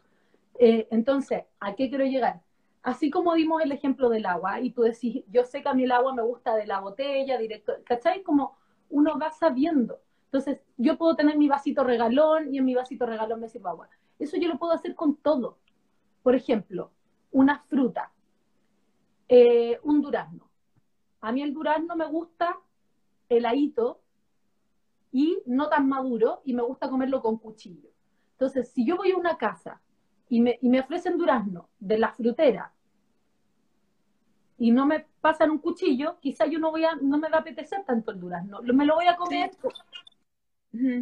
Eh, entonces, ¿a qué quiero llegar? Así como dimos el ejemplo del agua, y tú decís, yo sé que a mí el agua me gusta de la botella, directo, ¿cachai? Como uno va sabiendo. Entonces, yo puedo tener mi vasito regalón y en mi vasito regalón me sirvo agua. Eso yo lo puedo hacer con todo. Por ejemplo, una fruta, eh, un durazno. A mí el durazno me gusta heladito y no tan maduro y me gusta comerlo con cuchillo. Entonces, si yo voy a una casa y me, y me ofrecen durazno de la frutera y no me pasan un cuchillo, quizá yo no voy a, no me va a apetecer tanto el durazno. Me lo voy a comer,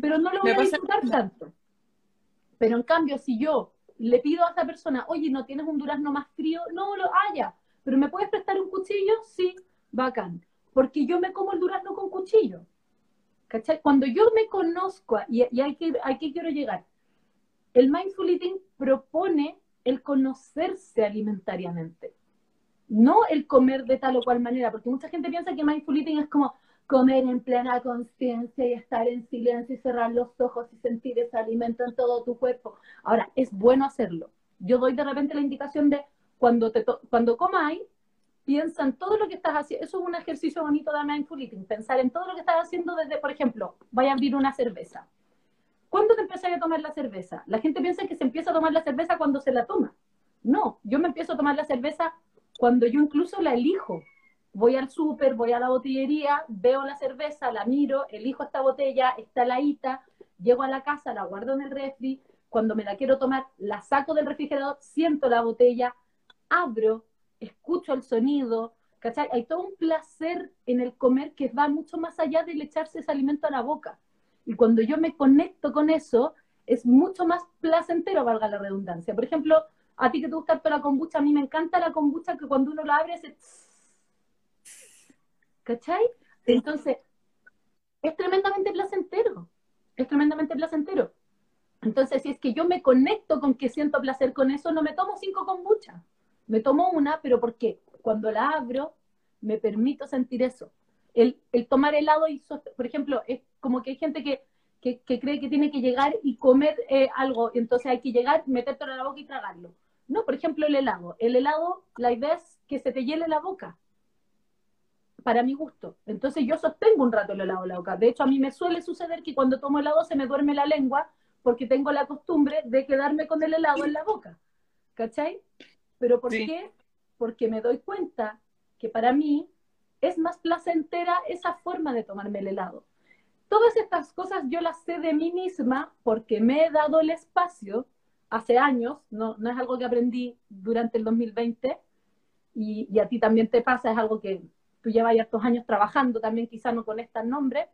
pero no lo voy a disfrutar tanto. Pero en cambio, si yo le pido a esa persona, oye, ¿no tienes un durazno más frío? No lo haya, pero ¿me puedes prestar un cuchillo? Sí bacán, porque yo me como el durazno con cuchillo. ¿Cachai? Cuando yo me conozco, y, y hay, que, hay que quiero llegar, el mindful eating propone el conocerse alimentariamente, no el comer de tal o cual manera, porque mucha gente piensa que mindful eating es como comer en plena conciencia y estar en silencio y cerrar los ojos y sentir ese alimento en todo tu cuerpo. Ahora, es bueno hacerlo. Yo doy de repente la indicación de cuando, te cuando comáis, piensa en todo lo que estás haciendo. Eso es un ejercicio bonito de mindful eating, pensar en todo lo que estás haciendo desde, por ejemplo, vaya a abrir una cerveza. ¿Cuándo te empiezas a tomar la cerveza? La gente piensa que se empieza a tomar la cerveza cuando se la toma. No, yo me empiezo a tomar la cerveza cuando yo incluso la elijo. Voy al súper, voy a la botillería, veo la cerveza, la miro, elijo esta botella, está laíta, llego a la casa, la guardo en el refri, cuando me la quiero tomar, la saco del refrigerador, siento la botella, abro, escucho el sonido, ¿cachai? Hay todo un placer en el comer que va mucho más allá de echarse ese alimento a la boca. Y cuando yo me conecto con eso, es mucho más placentero, valga la redundancia. Por ejemplo, a ti que te gusta toda la kombucha, a mí me encanta la kombucha que cuando uno la abre se... ¿Cachai? Entonces, es tremendamente placentero. Es tremendamente placentero. Entonces, si es que yo me conecto con que siento placer con eso, no me tomo cinco kombucha. Me tomo una, pero porque cuando la abro me permito sentir eso. El, tomar helado y, por ejemplo, es como que hay gente que, cree que tiene que llegar y comer eh, algo, entonces hay que llegar, metértelo en la boca y tragarlo. No, por ejemplo, el helado. El helado, la idea es que se te hiele la boca, para mi gusto. Entonces yo sostengo un rato el helado en la boca. De hecho, a mí me suele suceder que cuando tomo helado se me duerme la lengua porque tengo la costumbre de quedarme con el helado en la boca. ¿Cachai? ¿Pero por qué? Porque me doy cuenta que para mí es más placentera esa forma de tomarme el helado. Todas estas cosas yo las sé de mí misma porque me he dado el espacio hace años, no, no es algo que aprendí durante el 2020 y, y, a ti también te pasa, es algo que tú llevas ya estos años trabajando, también quizá no conectas nombres,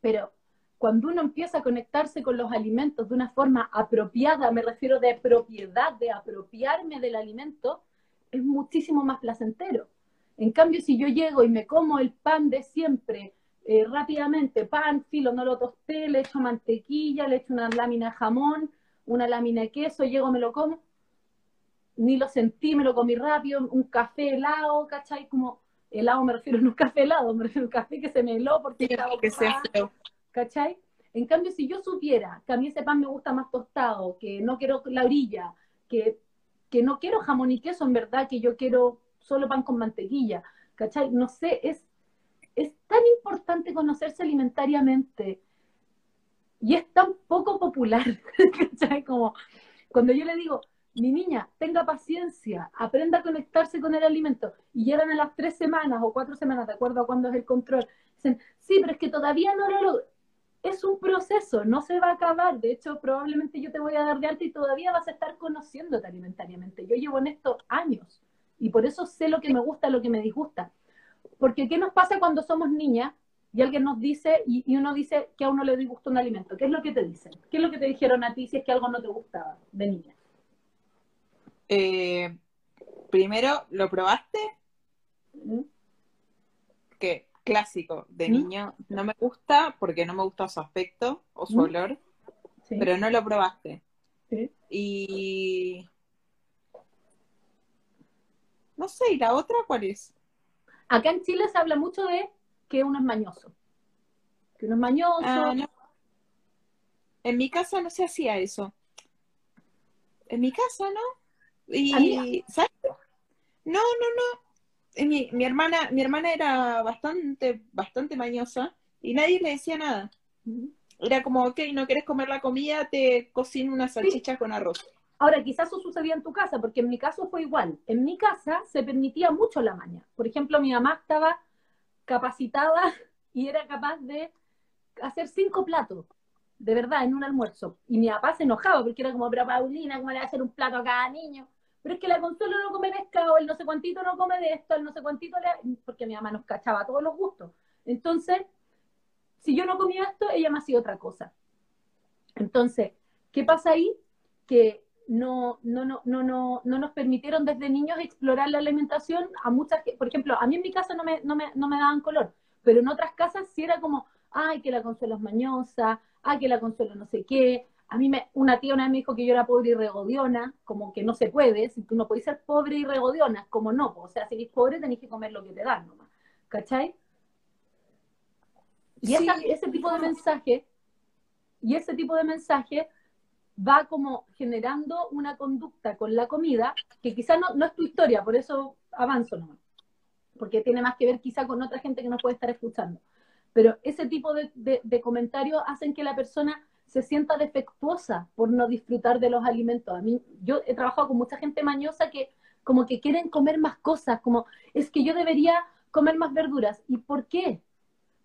pero cuando uno empieza a conectarse con los alimentos de una forma apropiada, me refiero de propiedad, de apropiarme del alimento, es muchísimo más placentero. En cambio, si yo llego y me como el pan de siempre, eh, rápidamente, pan, filo, no lo tosté, le echo mantequilla, le echo una lámina de jamón, una lámina de queso, llego, me lo como, ni lo sentí, me lo comí rápido, un café helado, ¿cachai? Como helado me refiero, no un café helado, me refiero a un café que se me heló porque estaba que sea feo. ¿Cachai? En cambio, si yo supiera que a mí ese pan me gusta más tostado, que no quiero la orilla, que, que no quiero jamón y queso, en verdad, que yo quiero solo pan con mantequilla, ¿cachai? No sé, es, es tan importante conocerse alimentariamente y es tan poco popular, ¿cachai? Como cuando yo le digo, mi niña, tenga paciencia, aprenda a conectarse con el alimento, y llegan a las tres semanas o cuatro semanas, de acuerdo a cuándo es el control, dicen, sí, pero es que todavía no lo. Es un proceso, no se va a acabar. De hecho, probablemente yo te voy a dar de alta y todavía vas a estar conociéndote alimentariamente. Yo llevo en esto años y por eso sé lo que me gusta, lo que me disgusta. Porque ¿qué nos pasa cuando somos niñas y alguien nos dice y, uno dice que a uno le disgusta un alimento? ¿Qué es lo que te dicen? ¿Qué es lo que te dijeron a ti si es que algo no te gustaba de niña? Eh, primero, ¿lo probaste? ¿Mm? Que clásico, de ¿Mm? niño, no me gusta porque no me gusta su aspecto o su ¿Mm? olor, Sí. pero no lo probaste. Sí. Y no sé, ¿y la otra cuál es? Acá en Chile se habla mucho de que uno es mañoso. Que uno es mañoso. Ah, no. En mi casa no se hacía eso. En mi casa, ¿no? Y. ¿sabes? No, no, no. Mi, mi hermana, mi hermana era bastante, bastante mañosa y nadie le decía nada. Era como, ok, no quieres comer la comida, te cocino una salchicha con arroz. Ahora, quizás eso sucedía en tu casa, porque en mi caso fue igual. En mi casa se permitía mucho la maña. Por ejemplo, mi mamá estaba capacitada y era capaz de hacer cinco platos, de verdad, en un almuerzo. Y mi papá se enojaba porque era como, pero Paulina, ¿cómo le va a hacer un plato a cada niño? Pero es que la Consuelo no come pescado, el no sé cuantito no come de esto, el no sé cuantito le... Porque mi mamá nos cachaba todos los gustos. Entonces, si yo no comía esto, ella me hacía otra cosa. Entonces, ¿qué pasa ahí? Que no, no, no, no, no, no nos permitieron desde niños explorar la alimentación a muchas, por ejemplo, a mí en mi casa no me, no me, no me daban color, pero en otras casas sí era como, ay, que la consuelo es mañosa, ay, que la consuelo no sé qué. A mí me, una tía una vez me dijo que yo era pobre y regodiona, como que no se puede, si tú no podés ser pobre y regodiona, como no, o sea, si eres pobre tenés que comer lo que te dan nomás, ¿cachai? Y Sí. esa- ese tipo de mensaje, y ese tipo de mensaje va como generando una conducta con la comida que quizá no, no es tu historia, por eso avanzo nomás, porque tiene más que ver quizá con otra gente que nos puede estar escuchando. Pero ese tipo de, de- de comentarios hacen que la persona se sienta defectuosa por no disfrutar de los alimentos. A mí, yo he trabajado con mucha gente mañosa que como que quieren comer más cosas, como es que yo debería comer más verduras. ¿Y por qué?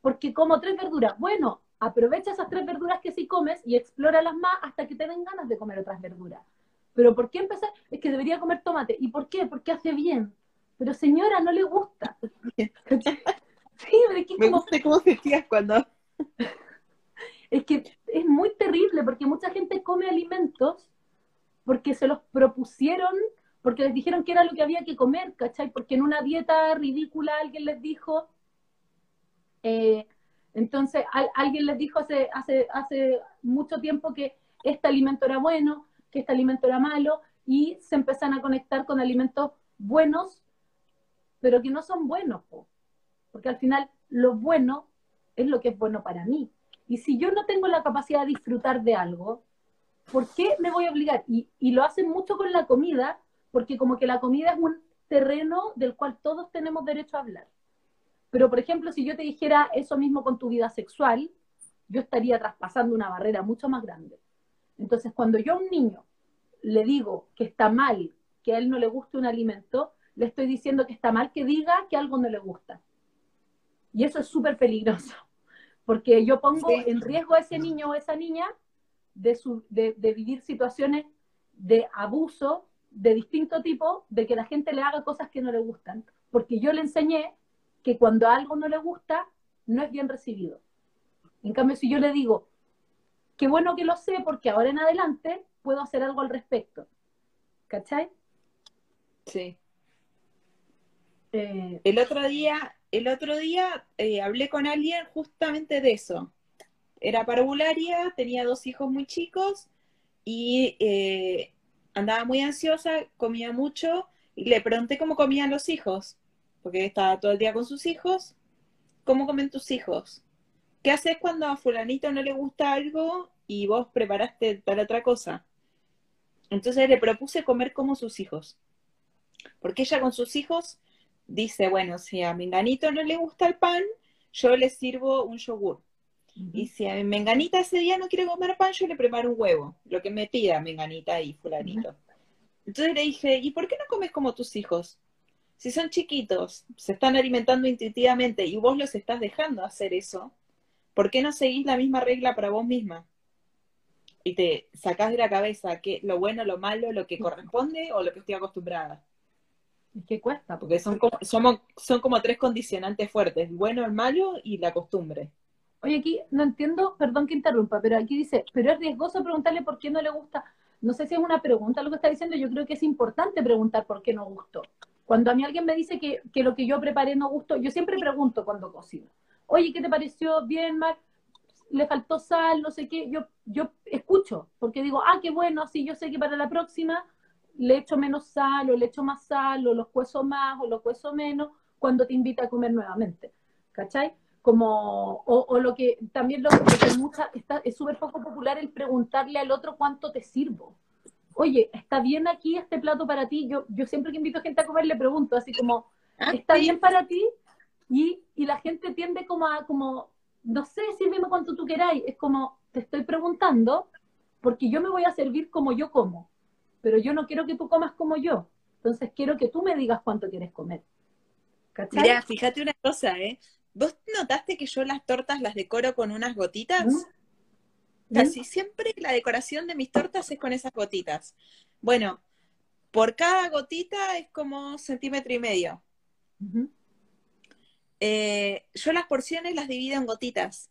Porque como tres verduras. Bueno, aprovecha esas tres verduras que sí comes y explóralas más hasta que te den ganas de comer otras verduras. Pero ¿por qué empezar? Es que debería comer tomate. ¿Y por qué? Porque hace bien. Pero señora, no le gusta. Sí, pero es que es Me como gusta cómo decías cuando... es que es muy terrible porque mucha gente come alimentos porque se los propusieron, porque les dijeron que era lo que había que comer, ¿cachai? Porque en una dieta ridícula alguien les dijo, eh, entonces al- alguien les dijo hace, hace, hace mucho tiempo que este alimento era bueno, que este alimento era malo, y se empiezan a conectar con alimentos buenos, pero que no son buenos, po. porque al final lo bueno es lo que es bueno para mí. Y si yo no tengo la capacidad de disfrutar de algo, ¿por qué me voy a obligar? Y, lo hacen mucho con la comida, porque como que la comida es un terreno del cual todos tenemos derecho a hablar. Pero, por ejemplo, si yo te dijera eso mismo con tu vida sexual, yo estaría traspasando una barrera mucho más grande. Entonces, cuando yo a un niño le digo que está mal que a él no le guste un alimento, le estoy diciendo que está mal que diga que algo no le gusta. Y eso es súper peligroso, porque yo pongo Sí. en riesgo a ese niño o esa niña de, su, de, de vivir situaciones de abuso de distinto tipo, de que la gente le haga cosas que no le gustan, porque yo le enseñé que cuando algo no le gusta, no es bien recibido. En cambio, si yo le digo, qué bueno que lo sé, porque ahora en adelante puedo hacer algo al respecto. ¿Cachai? Sí. Eh, El otro día, el otro día eh, hablé con alguien justamente de eso. Era parvularia, tenía dos hijos muy chicos y eh, andaba muy ansiosa, comía mucho y le pregunté cómo comían los hijos, porque estaba todo el día con sus hijos. ¿Cómo comen tus hijos? ¿Qué haces cuando a fulanito no le gusta algo y vos preparaste tal otra cosa? Entonces le propuse comer como sus hijos, porque ella con sus hijos dice, bueno, si a Menganito no le gusta el pan, yo le sirvo un yogur. Y si a Menganita ese día no quiere comer pan, yo le preparo un huevo, lo que me pida Menganita y fulanito. Entonces le dije, ¿y por qué no comes como tus hijos? Si son chiquitos, se están alimentando intuitivamente y vos los estás dejando hacer eso, ¿por qué no seguís la misma regla para vos misma? Y te sacás de la cabeza que lo bueno, lo malo, lo que corresponde o lo que estoy acostumbrada. Es que cuesta. Porque son como, somos, son como tres condicionantes fuertes, el bueno, el malo y la costumbre. Oye, aquí no entiendo, perdón que interrumpa, pero aquí dice, pero es riesgoso preguntarle por qué no le gusta. No sé si es una pregunta lo que está diciendo, yo creo que es importante preguntar por qué no gustó. Cuando a mí alguien me dice que, que lo que yo preparé no gustó, yo siempre pregunto cuando cocino. Oye, ¿qué te pareció? Bien, mal. Le faltó sal, no sé qué. Yo, yo escucho, porque digo, ah, qué bueno, así yo sé que para la próxima le echo menos sal, o le echo más sal, o los cuezo más, o los cuezo menos, cuando te invita a comer nuevamente. ¿Cachai? Como, o, o lo que también lo, lo que mucha, está, es súper poco popular el preguntarle al otro cuánto te sirvo. Oye, ¿está bien aquí este plato para ti? Yo, yo siempre que invito a gente a comer le pregunto así como, Ah, ¿está bien para ti? Y, y la gente tiende como a, como, no sé, sírveme cuanto tú queráis. Es como, te estoy preguntando porque yo me voy a servir como yo como, pero yo no quiero que tú comas como yo. Entonces quiero que tú me digas cuánto quieres comer. ¿Cachai? Mira, fíjate una cosa, ¿eh? ¿Vos notaste que yo las tortas las decoro con unas gotitas? ¿Mm? Casi siempre la decoración de mis tortas es con esas gotitas. Bueno, por cada gotita es como centímetro y medio. Eh, yo las porciones las divido en gotitas.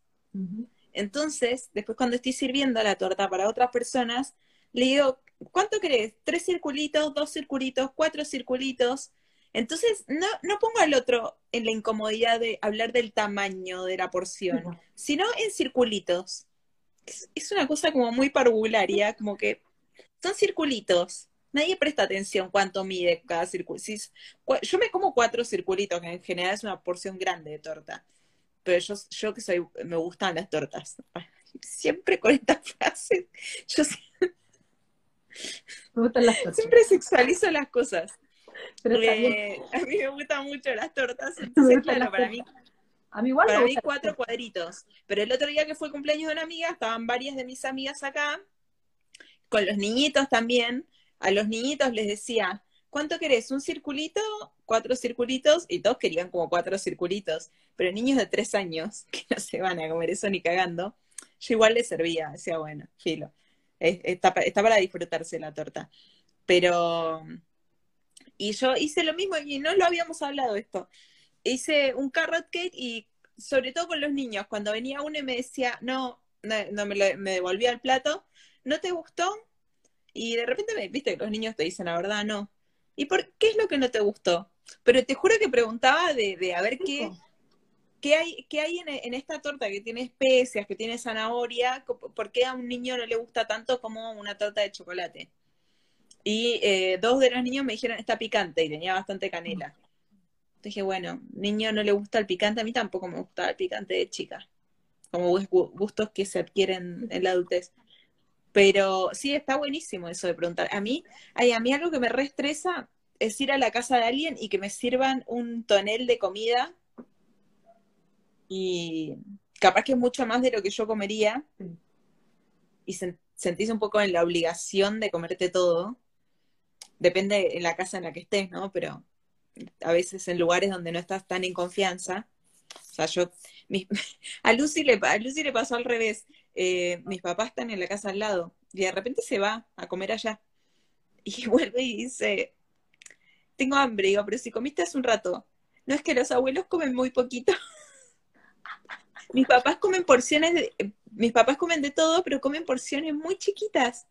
Entonces, después cuando estoy sirviendo la torta para otras personas, le digo, ¿cuánto querés? ¿Tres circulitos, dos circulitos, cuatro circulitos? Entonces, no, no pongo al otro en la incomodidad de hablar del tamaño de la porción, sino en circulitos. Es, es una cosa como muy parvularia, como que son circulitos. Nadie presta atención cuánto mide cada circulito. yo me como cuatro circulitos, que en general es una porción grande de torta. Pero yo, yo que soy, me gustan las tortas. Siempre con esta frase, yo sie- Me gustan las tortas. siempre sexualizo las cosas. Pero. Eh, a mí me gustan mucho las tortas, entonces claro, para mí A mí igual Para mí cuatro cuadritos. Pero el otro día que fue el cumpleaños de una amiga, estaban varias de mis amigas acá, con los niñitos también. A los niñitos les decía, ¿cuánto querés? ¿Un circulito? Cuatro circulitos. Y todos querían como cuatro circulitos. Pero niños de tres años, que no se van a comer eso ni cagando, yo igual les servía. Decía, bueno, filo. Es- Está, está para disfrutarse la torta. Pero... Y yo hice lo mismo y no lo habíamos hablado esto hice un carrot cake y sobre todo con los niños, cuando venía uno y me decía, no, no, me, devolvía el plato, ¿no te gustó? Y de repente me, viste que los niños te dicen la verdad, no. ¿Y por qué es lo que no te gustó? Pero te juro que preguntaba de, de a ver qué, qué hay, qué hay en, esta torta que tiene especias, que tiene zanahoria, por qué a un niño no le gusta tanto como una torta de chocolate. Y eh, dos de los niños me dijeron, está picante y tenía bastante canela. Dije, bueno, niño no le gusta el picante, a mí tampoco me gustaba el picante de chica, como gus- gu- gustos que se adquieren en la adultez. Pero sí, está buenísimo eso de preguntar. A mí, ay, a mí algo que me reestresa es ir a la casa de alguien y que me sirvan un tonel de comida y capaz que es mucho más de lo que yo comería y sen- sentís un poco en la obligación de comerte todo. Depende en la casa en la que estés, ¿no? Pero a veces en lugares donde no estás tan en confianza. O sea, yo, mi- a, Lucy le, a Lucy le pasó al revés. Eh, mis papás están en la casa al lado y de repente se va a comer allá. Y vuelve y dice, tengo hambre, digo, pero si comiste hace un rato. No es que los abuelos comen muy poquito. mis papás comen porciones de, mis papás comen de todo, pero comen porciones muy chiquitas.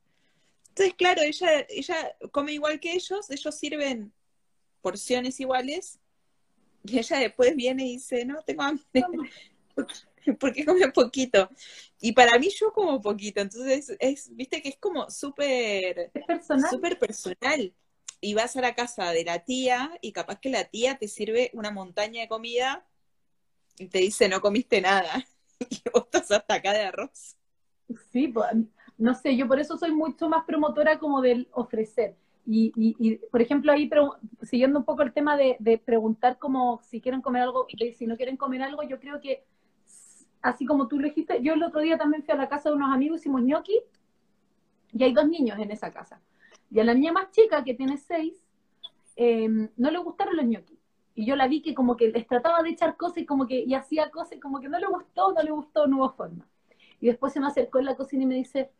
Entonces, claro, ella, ella come igual que ellos, ellos sirven porciones iguales, y ella después viene y dice, no, tengo hambre, porque come poquito. Y para mí yo como poquito, entonces es, viste que es como súper personal. súper personal. Y vas a la casa de la tía y capaz que la tía te sirve una montaña de comida y te dice no comiste nada. Y vos estás hasta acá de arroz. Sí, pues, no sé, yo por eso soy mucho más promotora como del ofrecer. Y, y, por ejemplo, ahí siguiendo un poco el tema de, preguntar como si quieren comer algo, de, si no quieren comer algo, yo creo que así como tú lo dijiste, yo el otro día también fui a la casa de unos amigos, hicimos ñoqui, y hay dos niños en esa casa. Y a la niña más chica, que tiene seis, em, no le gustaron los ñoquis. Y yo la vi que como que les trataba de echar cosas y como que y hacía cosas y como que no le gustó, no le gustó, no hubo forma. Y después se me acercó en la cocina y me dice,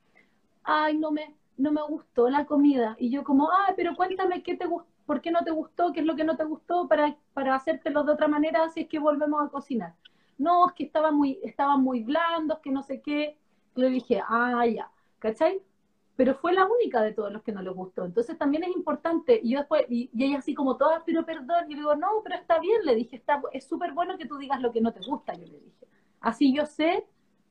ay, no me, no me gustó la comida. Y yo como, ay, pero cuéntame qué te gustó, por qué no te gustó, qué es lo que no te gustó para, para hacértelo de otra manera si es que volvemos a cocinar no, es que estaban muy, estaban muy blandos, que no sé qué. le dije, ah, ya, ¿cachai? Pero fue la única de todos los que no le gustó. Entonces también es importante, y yo después, y, ella así como toda, pero perdón, y le digo, no, pero está bien, le dije, está, es súper bueno que tú digas lo que no te gusta, yo le dije. Así yo sé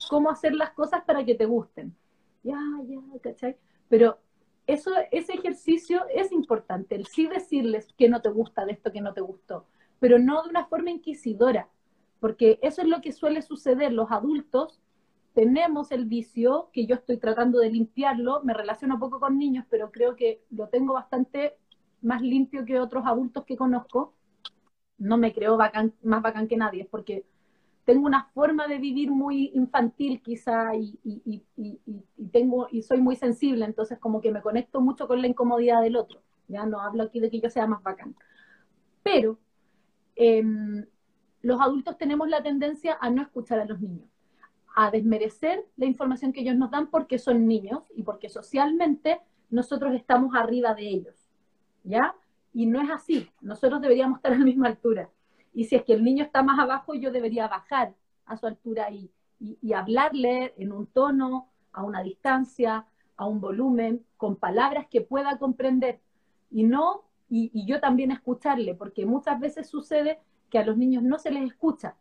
cómo hacer las cosas para que te gusten. Ya, ya, ¿cachai? Pero eso, ese ejercicio es importante, el sí decirles que no te gusta de esto que no te gustó, pero no de una forma inquisidora, porque eso es lo que suele suceder. Los adultos tenemos el vicio, que yo estoy tratando de limpiarlo, me relaciono poco con niños, pero creo que lo tengo bastante más limpio que otros adultos que conozco. No me creo más bacán que nadie, porque tengo una forma de vivir muy infantil quizá y, tengo, y soy muy sensible, entonces como que me conecto mucho con la incomodidad del otro. Ya no hablo aquí de que yo sea más bacán. Pero em, los adultos tenemos la tendencia a no escuchar a los niños, a desmerecer la información que ellos nos dan porque son niños y porque socialmente nosotros estamos arriba de ellos, ¿ya? Y no es así, nosotros deberíamos estar a la misma altura. Y si es que el niño está más abajo, yo debería bajar a su altura y, y, hablarle en un tono, a una distancia, a un volumen, con palabras que pueda comprender. Y no, y, y yo también escucharle, porque muchas veces sucede que a los niños no se les escucha.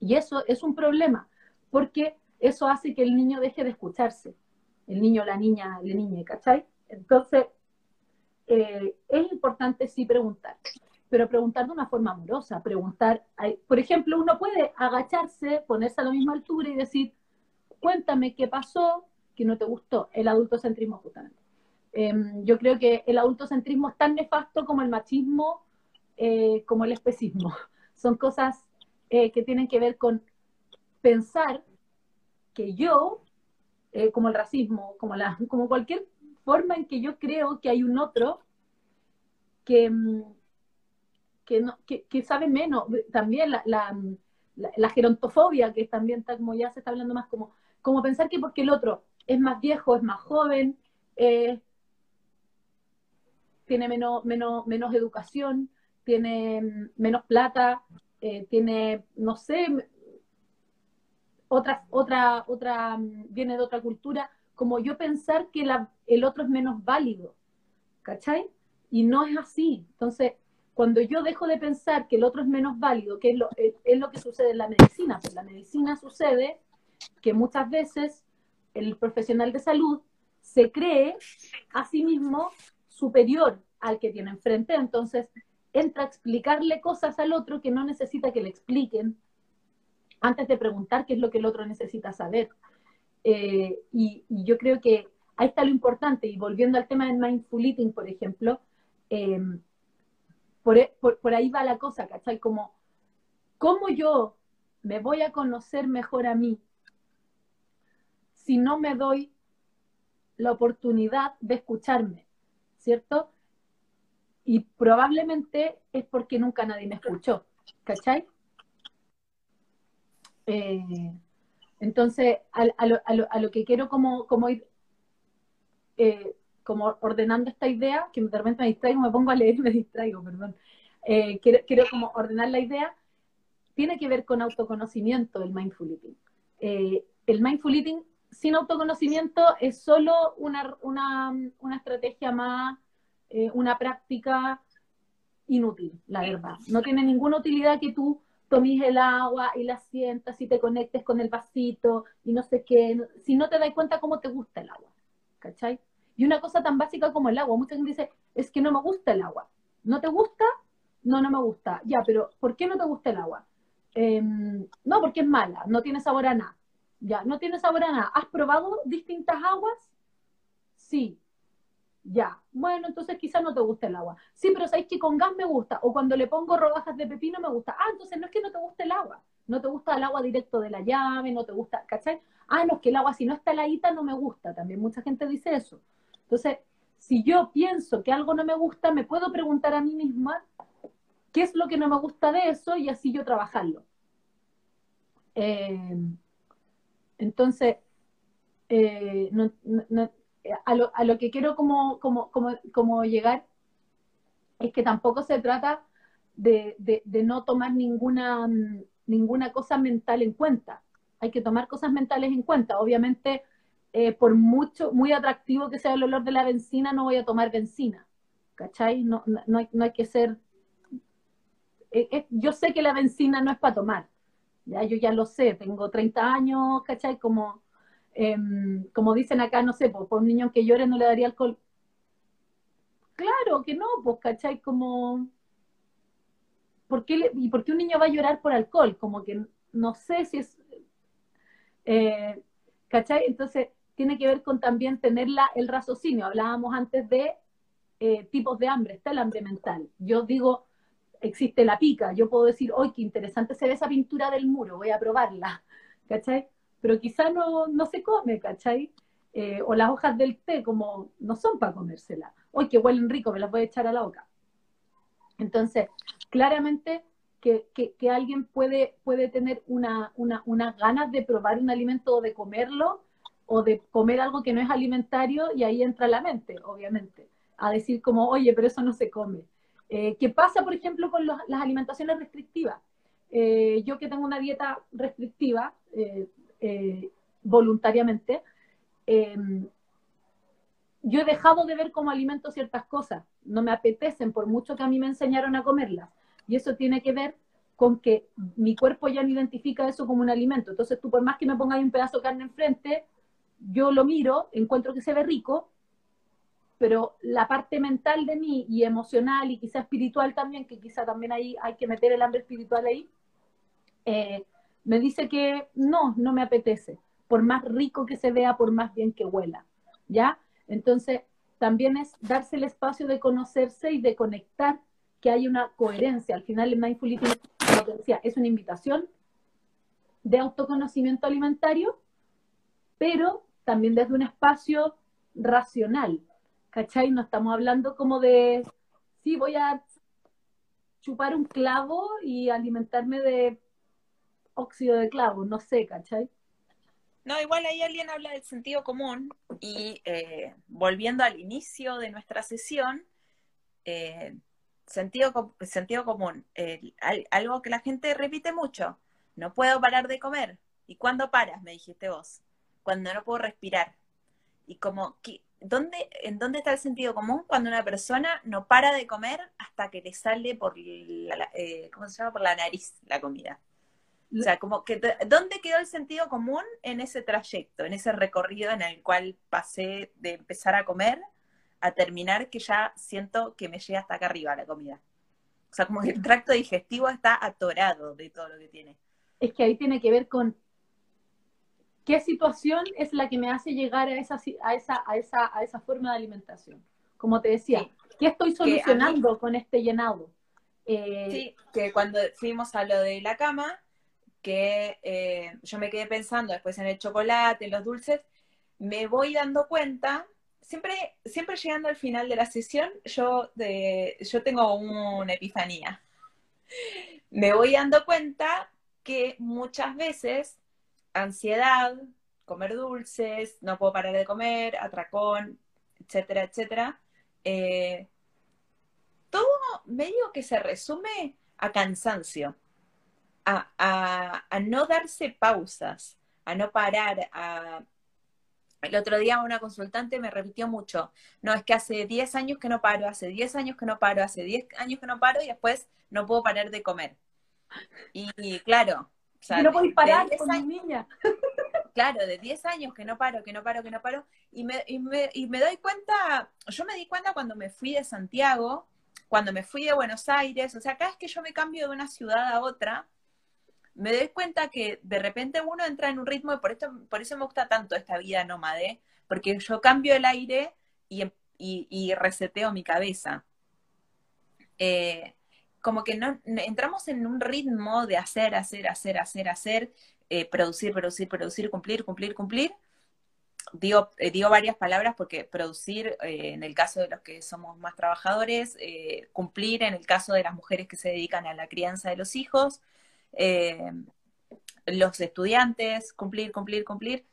Y eso es un problema, porque eso hace que el niño deje de escucharse. El niño, la niña, la niña, ¿cachai? Entonces, eh, es importante sí preguntar, pero preguntar de una forma amorosa, preguntar, por ejemplo, uno puede agacharse, ponerse a la misma altura y decir, cuéntame qué pasó, que no te gustó, el adultocentrismo justamente. Em, yo creo que el adultocentrismo es tan nefasto como el machismo eh, como el especismo. Son cosas eh, que tienen que ver con pensar que yo, eh, como el racismo, como, la, como cualquier forma en que yo creo que hay un otro que, mm, que, no, que, sabe menos, también la, la, la, gerontofobia, que también está como ya se está hablando más como, como pensar que porque el otro es más viejo, es más joven, tiene menos, menos, menos educación, tiene menos plata, eh, tiene, no sé, otra, otra, otra, viene de otra cultura, como yo pensar que el otro es menos válido, ¿cachai? Y no es así. Entonces, cuando yo dejo de pensar que el otro es menos válido, que es lo, es, lo que sucede en la medicina, pues la medicina sucede que muchas veces el profesional de salud se cree a sí mismo superior al que tiene enfrente, entonces entra a explicarle cosas al otro que no necesita que le expliquen antes de preguntar qué es lo que el otro necesita saber. Eh, y, yo creo que ahí está lo importante. Y volviendo al tema del mindful eating, por ejemplo, em, e, por, por, ahí va la cosa, ¿cachai? Como, ¿cómo yo me voy a conocer mejor a mí si no me doy la oportunidad de escucharme? ¿Cierto? y probablemente es porque nunca nadie me escuchó, ¿cachai? Eh, entonces, a, lo, que quiero como, como ir eh, como ordenando esta idea, que de repente me distraigo, me pongo a leer y me distraigo, perdón. eh, quiero, como ordenar la idea, tiene que ver con autoconocimiento el mindful eating. El mindful eating sin autoconocimiento es solo una, una, una estrategia más, una práctica inútil, la verdad. No tiene ninguna utilidad que tú tomes el agua y la sientas y te conectes con el vasito y no sé qué, si no te das cuenta cómo te gusta el agua, ¿cachai? Y una cosa tan básica como el agua, mucha gente dice, es que no me gusta el agua. ¿No te gusta? No, no me gusta. Ya, pero ¿por qué no te gusta el agua? Em, no, porque es mala, no tiene sabor a nada. Ya, no tiene sabor a nada. ¿Has probado distintas aguas? Sí. Ya. Bueno, entonces quizás no te gusta el agua. Sí, pero sabéis que con gas me gusta. O cuando le pongo rodajas de pepino me gusta. Ah, entonces no es que no te guste el agua. No te gusta el agua directo de la llave, no te gusta, ¿cachai? Ah, no, es que el agua si no está heladita no me gusta. También mucha gente dice eso. Entonces, si yo pienso que algo no me gusta, me puedo preguntar a mí misma qué es lo que no me gusta de eso y así yo trabajarlo. Eh, entonces, eh, a, lo, que quiero como, como, llegar es que tampoco se trata de, no tomar ninguna, ninguna cosa mental en cuenta. Hay que tomar cosas mentales en cuenta. Obviamente, eh, por mucho, muy atractivo que sea el olor de la benzina, no voy a tomar benzina. ¿Cachai? No, no, no hay que ser... Eh, yo sé que la benzina no es para tomar, ya yo ya lo sé, tengo 30 años, ¿cachai? Como, em, como dicen acá, no sé, pues, por un niño que llore no le daría alcohol. Claro que no, pues, ¿cachai? Como, ¿por qué ¿y por qué un niño va a llorar por alcohol? Como que no sé si es, eh, ¿cachai? Entonces, tiene que ver con también tener el raciocinio. Hablábamos antes de eh, tipos de hambre, está el hambre mental. Yo digo, existe la pica. Yo puedo decir, hoy qué interesante se ve esa pintura del muro, voy a probarla, ¿cachai? Pero quizá no, no se come, ¿cachai? Eh, o las hojas del té, como no son para comérsela. Hoy que huelen rico, me las voy a echar a la boca. Entonces, claramente que, que, alguien puede, puede tener una, una, unas ganas de probar un alimento o de comerlo, o de comer algo que no es alimentario, y ahí entra la mente, obviamente, a decir como, oye, pero eso no se come. Eh, ¿Qué pasa, por ejemplo, con las alimentaciones restrictivas? Eh, yo que tengo una dieta restrictiva voluntariamente, yo he dejado de ver como alimento ciertas cosas. No me apetecen por mucho que a mí me enseñaron a comerlas. Y eso tiene que ver con que mi cuerpo ya no identifica eso como un alimento. Entonces tú por más que me pongas un pedazo de carne enfrente, yo lo miro, encuentro que se ve rico, pero la parte mental de mí y emocional y quizá espiritual también, que quizá también ahí hay que meter el hambre espiritual ahí, eh, me dice que no, no me apetece, por más rico que se vea, por más bien que huela, ¿ya? Entonces, también es darse el espacio de conocerse y de conectar, que hay una coherencia. Al final, el Mindful Eating, como decía, es una invitación de autoconocimiento alimentario, pero también desde un espacio racional, ¿cachai? No estamos hablando como de, sí, voy a chupar un clavo y alimentarme de óxido de clavo, no sé, ¿cachai? No, igual ahí alguien habla del sentido común y eh, volviendo al inicio de nuestra sesión, eh, sentido, sentido común, algo que la gente repite mucho, no puedo parar de comer. ¿Y cuándo paras? Me dijiste vos. Cuando no puedo respirar. Y como, ¿dónde, ¿en dónde está el sentido común cuando una persona no para de comer hasta que le sale por la, eh, ¿cómo se llama? por la nariz la comida? O sea, como que ¿dónde quedó el sentido común en ese trayecto, en ese recorrido en el cual pasé de empezar a comer a terminar que ya siento que me llega hasta acá arriba la comida? O sea, como que el tracto digestivo está atorado de todo lo que tiene. Es que ahí tiene que ver con ¿Qué situación es la que me hace llegar a esa, a esa, a esa, a esa forma de alimentación? Como te decía, ¿qué estoy solucionando con este llenado? Eh, sí, que cuando fuimos a lo de la cama, que eh, yo me quedé pensando después en el chocolate, en los dulces, me voy dando cuenta, siempre, siempre llegando al final de la sesión, yo, yo tengo una epifanía. Me voy dando cuenta que muchas veces ansiedad, comer dulces, no puedo parar de comer, atracón, etcétera, etcétera. Eh, todo medio que se resume a cansancio, a, no darse pausas, a no parar, a... El otro día una consultante me repitió mucho, no, es que hace 10 años que no paro, hace 10 años que no paro, hace 10 años que no paro y después no puedo parar de comer. Y, claro, o no podéis parar con niña. Claro, de 10 años que no paro, que no paro, que no paro. Y me, y me, y me doy cuenta, yo me di cuenta cuando me fui de Santiago, cuando me fui de Buenos Aires, o sea, cada vez que yo me cambio de una ciudad a otra, me doy cuenta que de repente uno entra en un ritmo y por, esto, por eso me gusta tanto esta vida nómade, porque yo cambio el aire y, y, reseteo mi cabeza. Eh, como que no, entramos en un ritmo de hacer, hacer, hacer, hacer, hacer, eh, producir, producir, producir, cumplir, cumplir, cumplir. Digo, eh, digo varias palabras porque producir en el caso de los que somos más trabajadores, cumplir en el caso de las mujeres que se dedican a la crianza de los hijos, eh, los estudiantes, cumplir, cumplir, cumplir,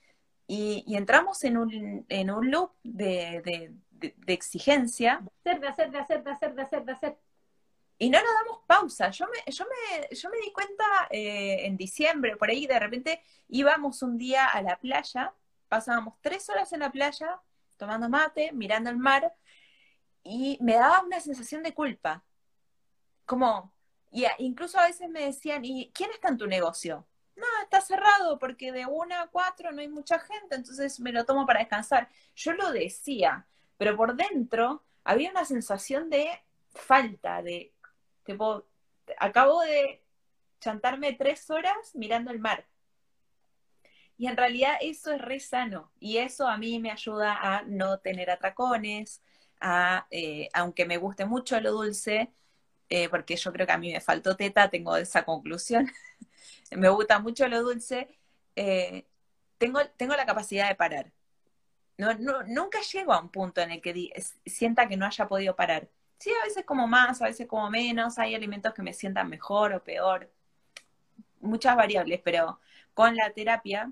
y, entramos en un, en un loop de, exigencia. De hacer, de hacer, de hacer, de hacer, de hacer, de hacer. Y no nos damos pausa. Yo me, yo me, yo me di cuenta eh, en diciembre, por ahí de repente íbamos un día a la playa, pasábamos tres horas en la playa, tomando mate, mirando el mar, y me daba una sensación de culpa. Como, incluso a veces me decían, ¿y quién está en tu negocio? No, está cerrado porque de una a cuatro no hay mucha gente, entonces me lo tomo para descansar. Yo lo decía, pero por dentro había una sensación de falta, de, tipo, acabo de chantarme tres horas mirando el mar. Y en realidad eso es re sano y eso a mí me ayuda a no tener atracones, a, eh, aunque me guste mucho lo dulce, eh, porque yo creo que a mí me faltó teta, tengo esa conclusión. me gusta mucho lo dulce. Eh, tengo, tengo la capacidad de parar. No, nunca llego a un punto en el que sienta que no haya podido parar. Sí, a veces como más, a veces como menos, hay alimentos que me sientan mejor o peor, muchas variables, pero con la terapia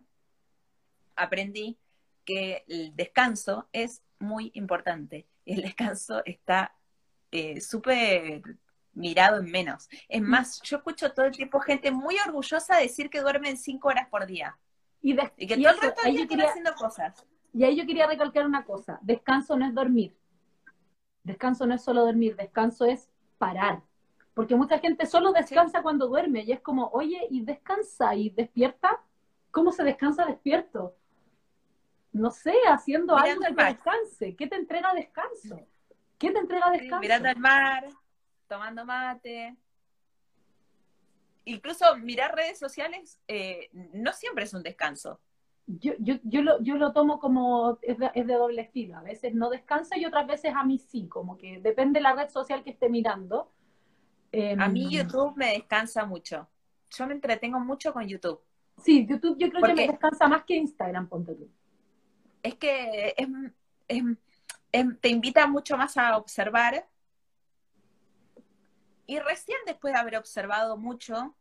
aprendí que el descanso es muy importante. El descanso está eh, súper mirado en menos. Es mm. más, yo escucho todo el tiempo gente muy orgullosa de decir que duermen cinco horas por día. Y, que todo el del día haciendo cosas. Y ahí yo quería recalcar una cosa, descanso no es dormir. Descanso no es solo dormir, descanso es parar. Porque mucha gente solo descansa cuando duerme y es como, oye, y descansa y despierta. ¿Cómo se descansa despierto? No sé, haciendo algo que descanse. ¿Qué te entrega descanso? ¿Qué te entrega descanso? mirando al mar tomando mate. Incluso mirar redes sociales eh, no siempre es un descanso. Yo, yo, yo, lo, yo lo tomo como es de, doble estilo. A veces no descansa y otras veces a mí sí, como que depende de la red social que esté mirando. a mí em, YouTube me descansa mucho. Yo me entretengo mucho con YouTube. Sí, YouTube yo creo que me descansa más que Instagram, ponte tú. Es que te invita mucho más a observar y recién después de haber observado mucho,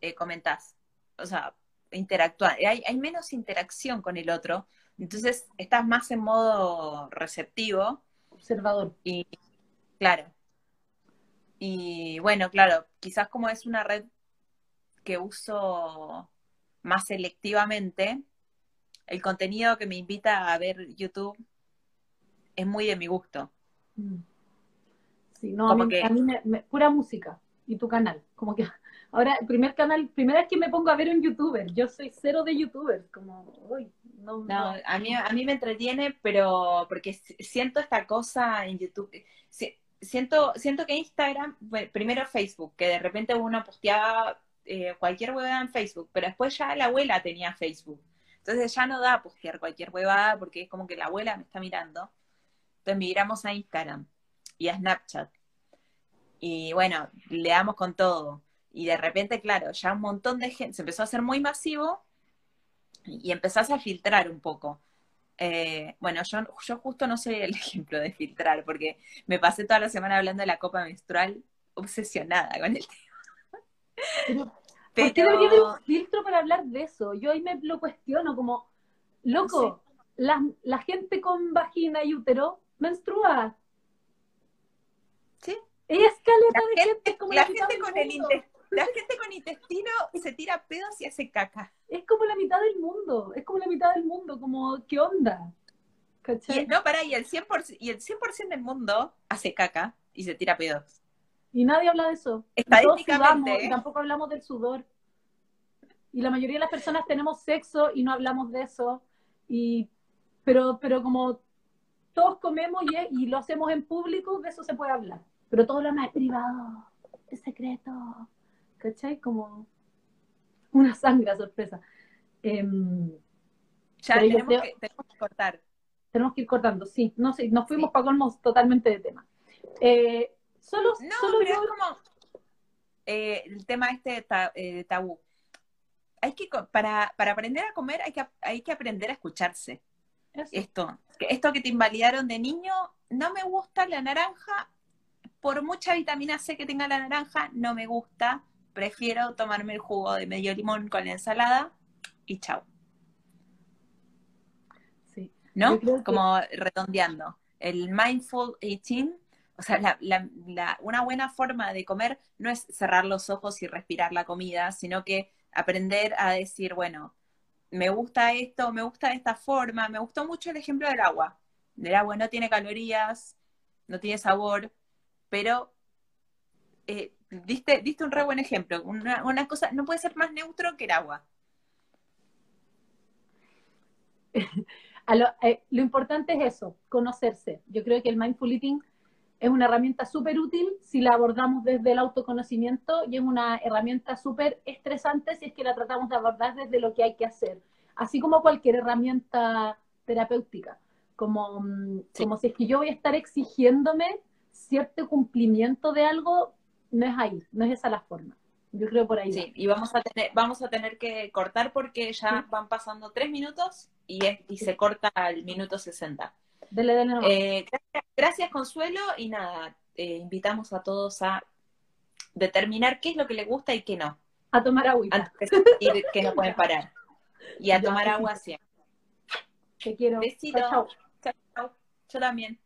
eh, comentás. O sea, interactuar. Hay, hay menos interacción con el otro. Entonces estás más en modo receptivo. Observador. Y claro. Y bueno, claro, quizás como es una red que uso más selectivamente, el contenido que me invita a ver YouTube es muy de mi gusto. Mm. Sí, no, a mí, me, pura música y tu canal. Como que ahora, el primer canal, primera vez que me pongo a ver un youtuber, yo soy cero de youtubers, como, uy, no, no, A, mí, a mí me entretiene, pero porque siento esta cosa en YouTube. Siento, siento que Instagram, primero Facebook, que de repente uno posteaba eh, cualquier huevada en Facebook, pero después ya la abuela tenía Facebook. Entonces ya no da postear cualquier huevada porque es como que la abuela me está mirando. Entonces migramos a Instagram y a Snapchat. Y bueno, le damos con todo. Y de repente, claro, ya un montón de gente, se empezó a hacer muy masivo y empezás a filtrar un poco. Eh, bueno, yo, yo justo no soy el ejemplo de filtrar, porque me pasé toda la semana hablando de la copa menstrual obsesionada con el tema. Pero, ¿Por qué debería haber un filtro para hablar de eso? Yo ahí me lo cuestiono, como, loco, la, la gente con vagina y útero menstrua Es caleta La de gente, gente, como la gente con el mundo. inte- la gente con intestino se tira pedos y hace caca. Es como la mitad del mundo, es como la mitad del mundo, como, ¿qué onda? No, pará, y el 100%, y el 100 del mundo hace caca y se tira pedos. Y nadie habla de eso. Estadísticamente, sudamos, y ¿eh? tampoco hablamos del sudor. Y la mayoría de las personas tenemos sexo y no hablamos de eso. Y, pero, pero como todos comemos y, y lo hacemos en público, de eso se puede hablar. Pero todo lo es privado, es secreto. ¿Cachai? Como una sangre sorpresa. Em, Ya tenemos, creo- que, tenemos que cortar. tenemos que ir cortando, sí. No sé, nos fuimos Sí. para colmos totalmente de tema. Eh, solo, No, solo pero yo es como eh, el tema este de ta- eh, tabú. Hay que, para, para aprender a comer hay que, hay que aprender a escucharse. eso. Esto, esto que te invalidaron de niño, no me gusta la naranja, por mucha vitamina C que tenga la naranja, no me gusta, prefiero tomarme el jugo de medio limón con la ensalada y chao, Sí. ¿no? Que- Como redondeando. El mindful eating, o sea, la- la- la- una buena forma de comer no es cerrar los ojos y respirar la comida, sino que aprender a decir, bueno, me gusta esto, me gusta de esta forma, me gustó mucho el ejemplo del agua. El agua no tiene calorías, no tiene sabor, pero eh, diste, diste un re buen ejemplo. Una, una cosa, no puede ser más neutro que el agua. A lo, eh, lo importante es eso, conocerse. Yo creo que el mindful eating es una herramienta súper útil si la abordamos desde el autoconocimiento y es una herramienta súper estresante si es que la tratamos de abordar desde lo que hay que hacer. Así como cualquier herramienta terapéutica. Como, mm, Sí. como si es que yo voy a estar exigiéndome cierto cumplimiento de algo, no es ahí, no es esa la forma. Yo creo por ahí. va. Sí, y vamos a tener, vamos a tener que cortar porque ya Sí. van pasando tres minutos y, es, y se corta al minuto 60. Dele, dele nomás. Eh, gracias, gracias, Consuelo, y nada, eh, invitamos a todos a determinar qué es lo que les gusta y qué no, a tomar agüita. antes de sentir que no pueden parar. Y a Ya, tomar agua siempre. Te quiero. Besito. Chao, chao. Chao, chao. Yo también.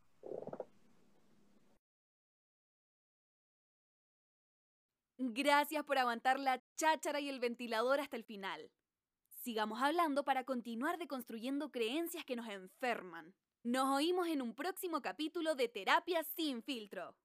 Gracias por aguantar la cháchara y el ventilador hasta el final. Sigamos hablando para continuar deconstruyendo creencias que nos enferman. Nos oímos en un próximo capítulo de Terapia sin filtro.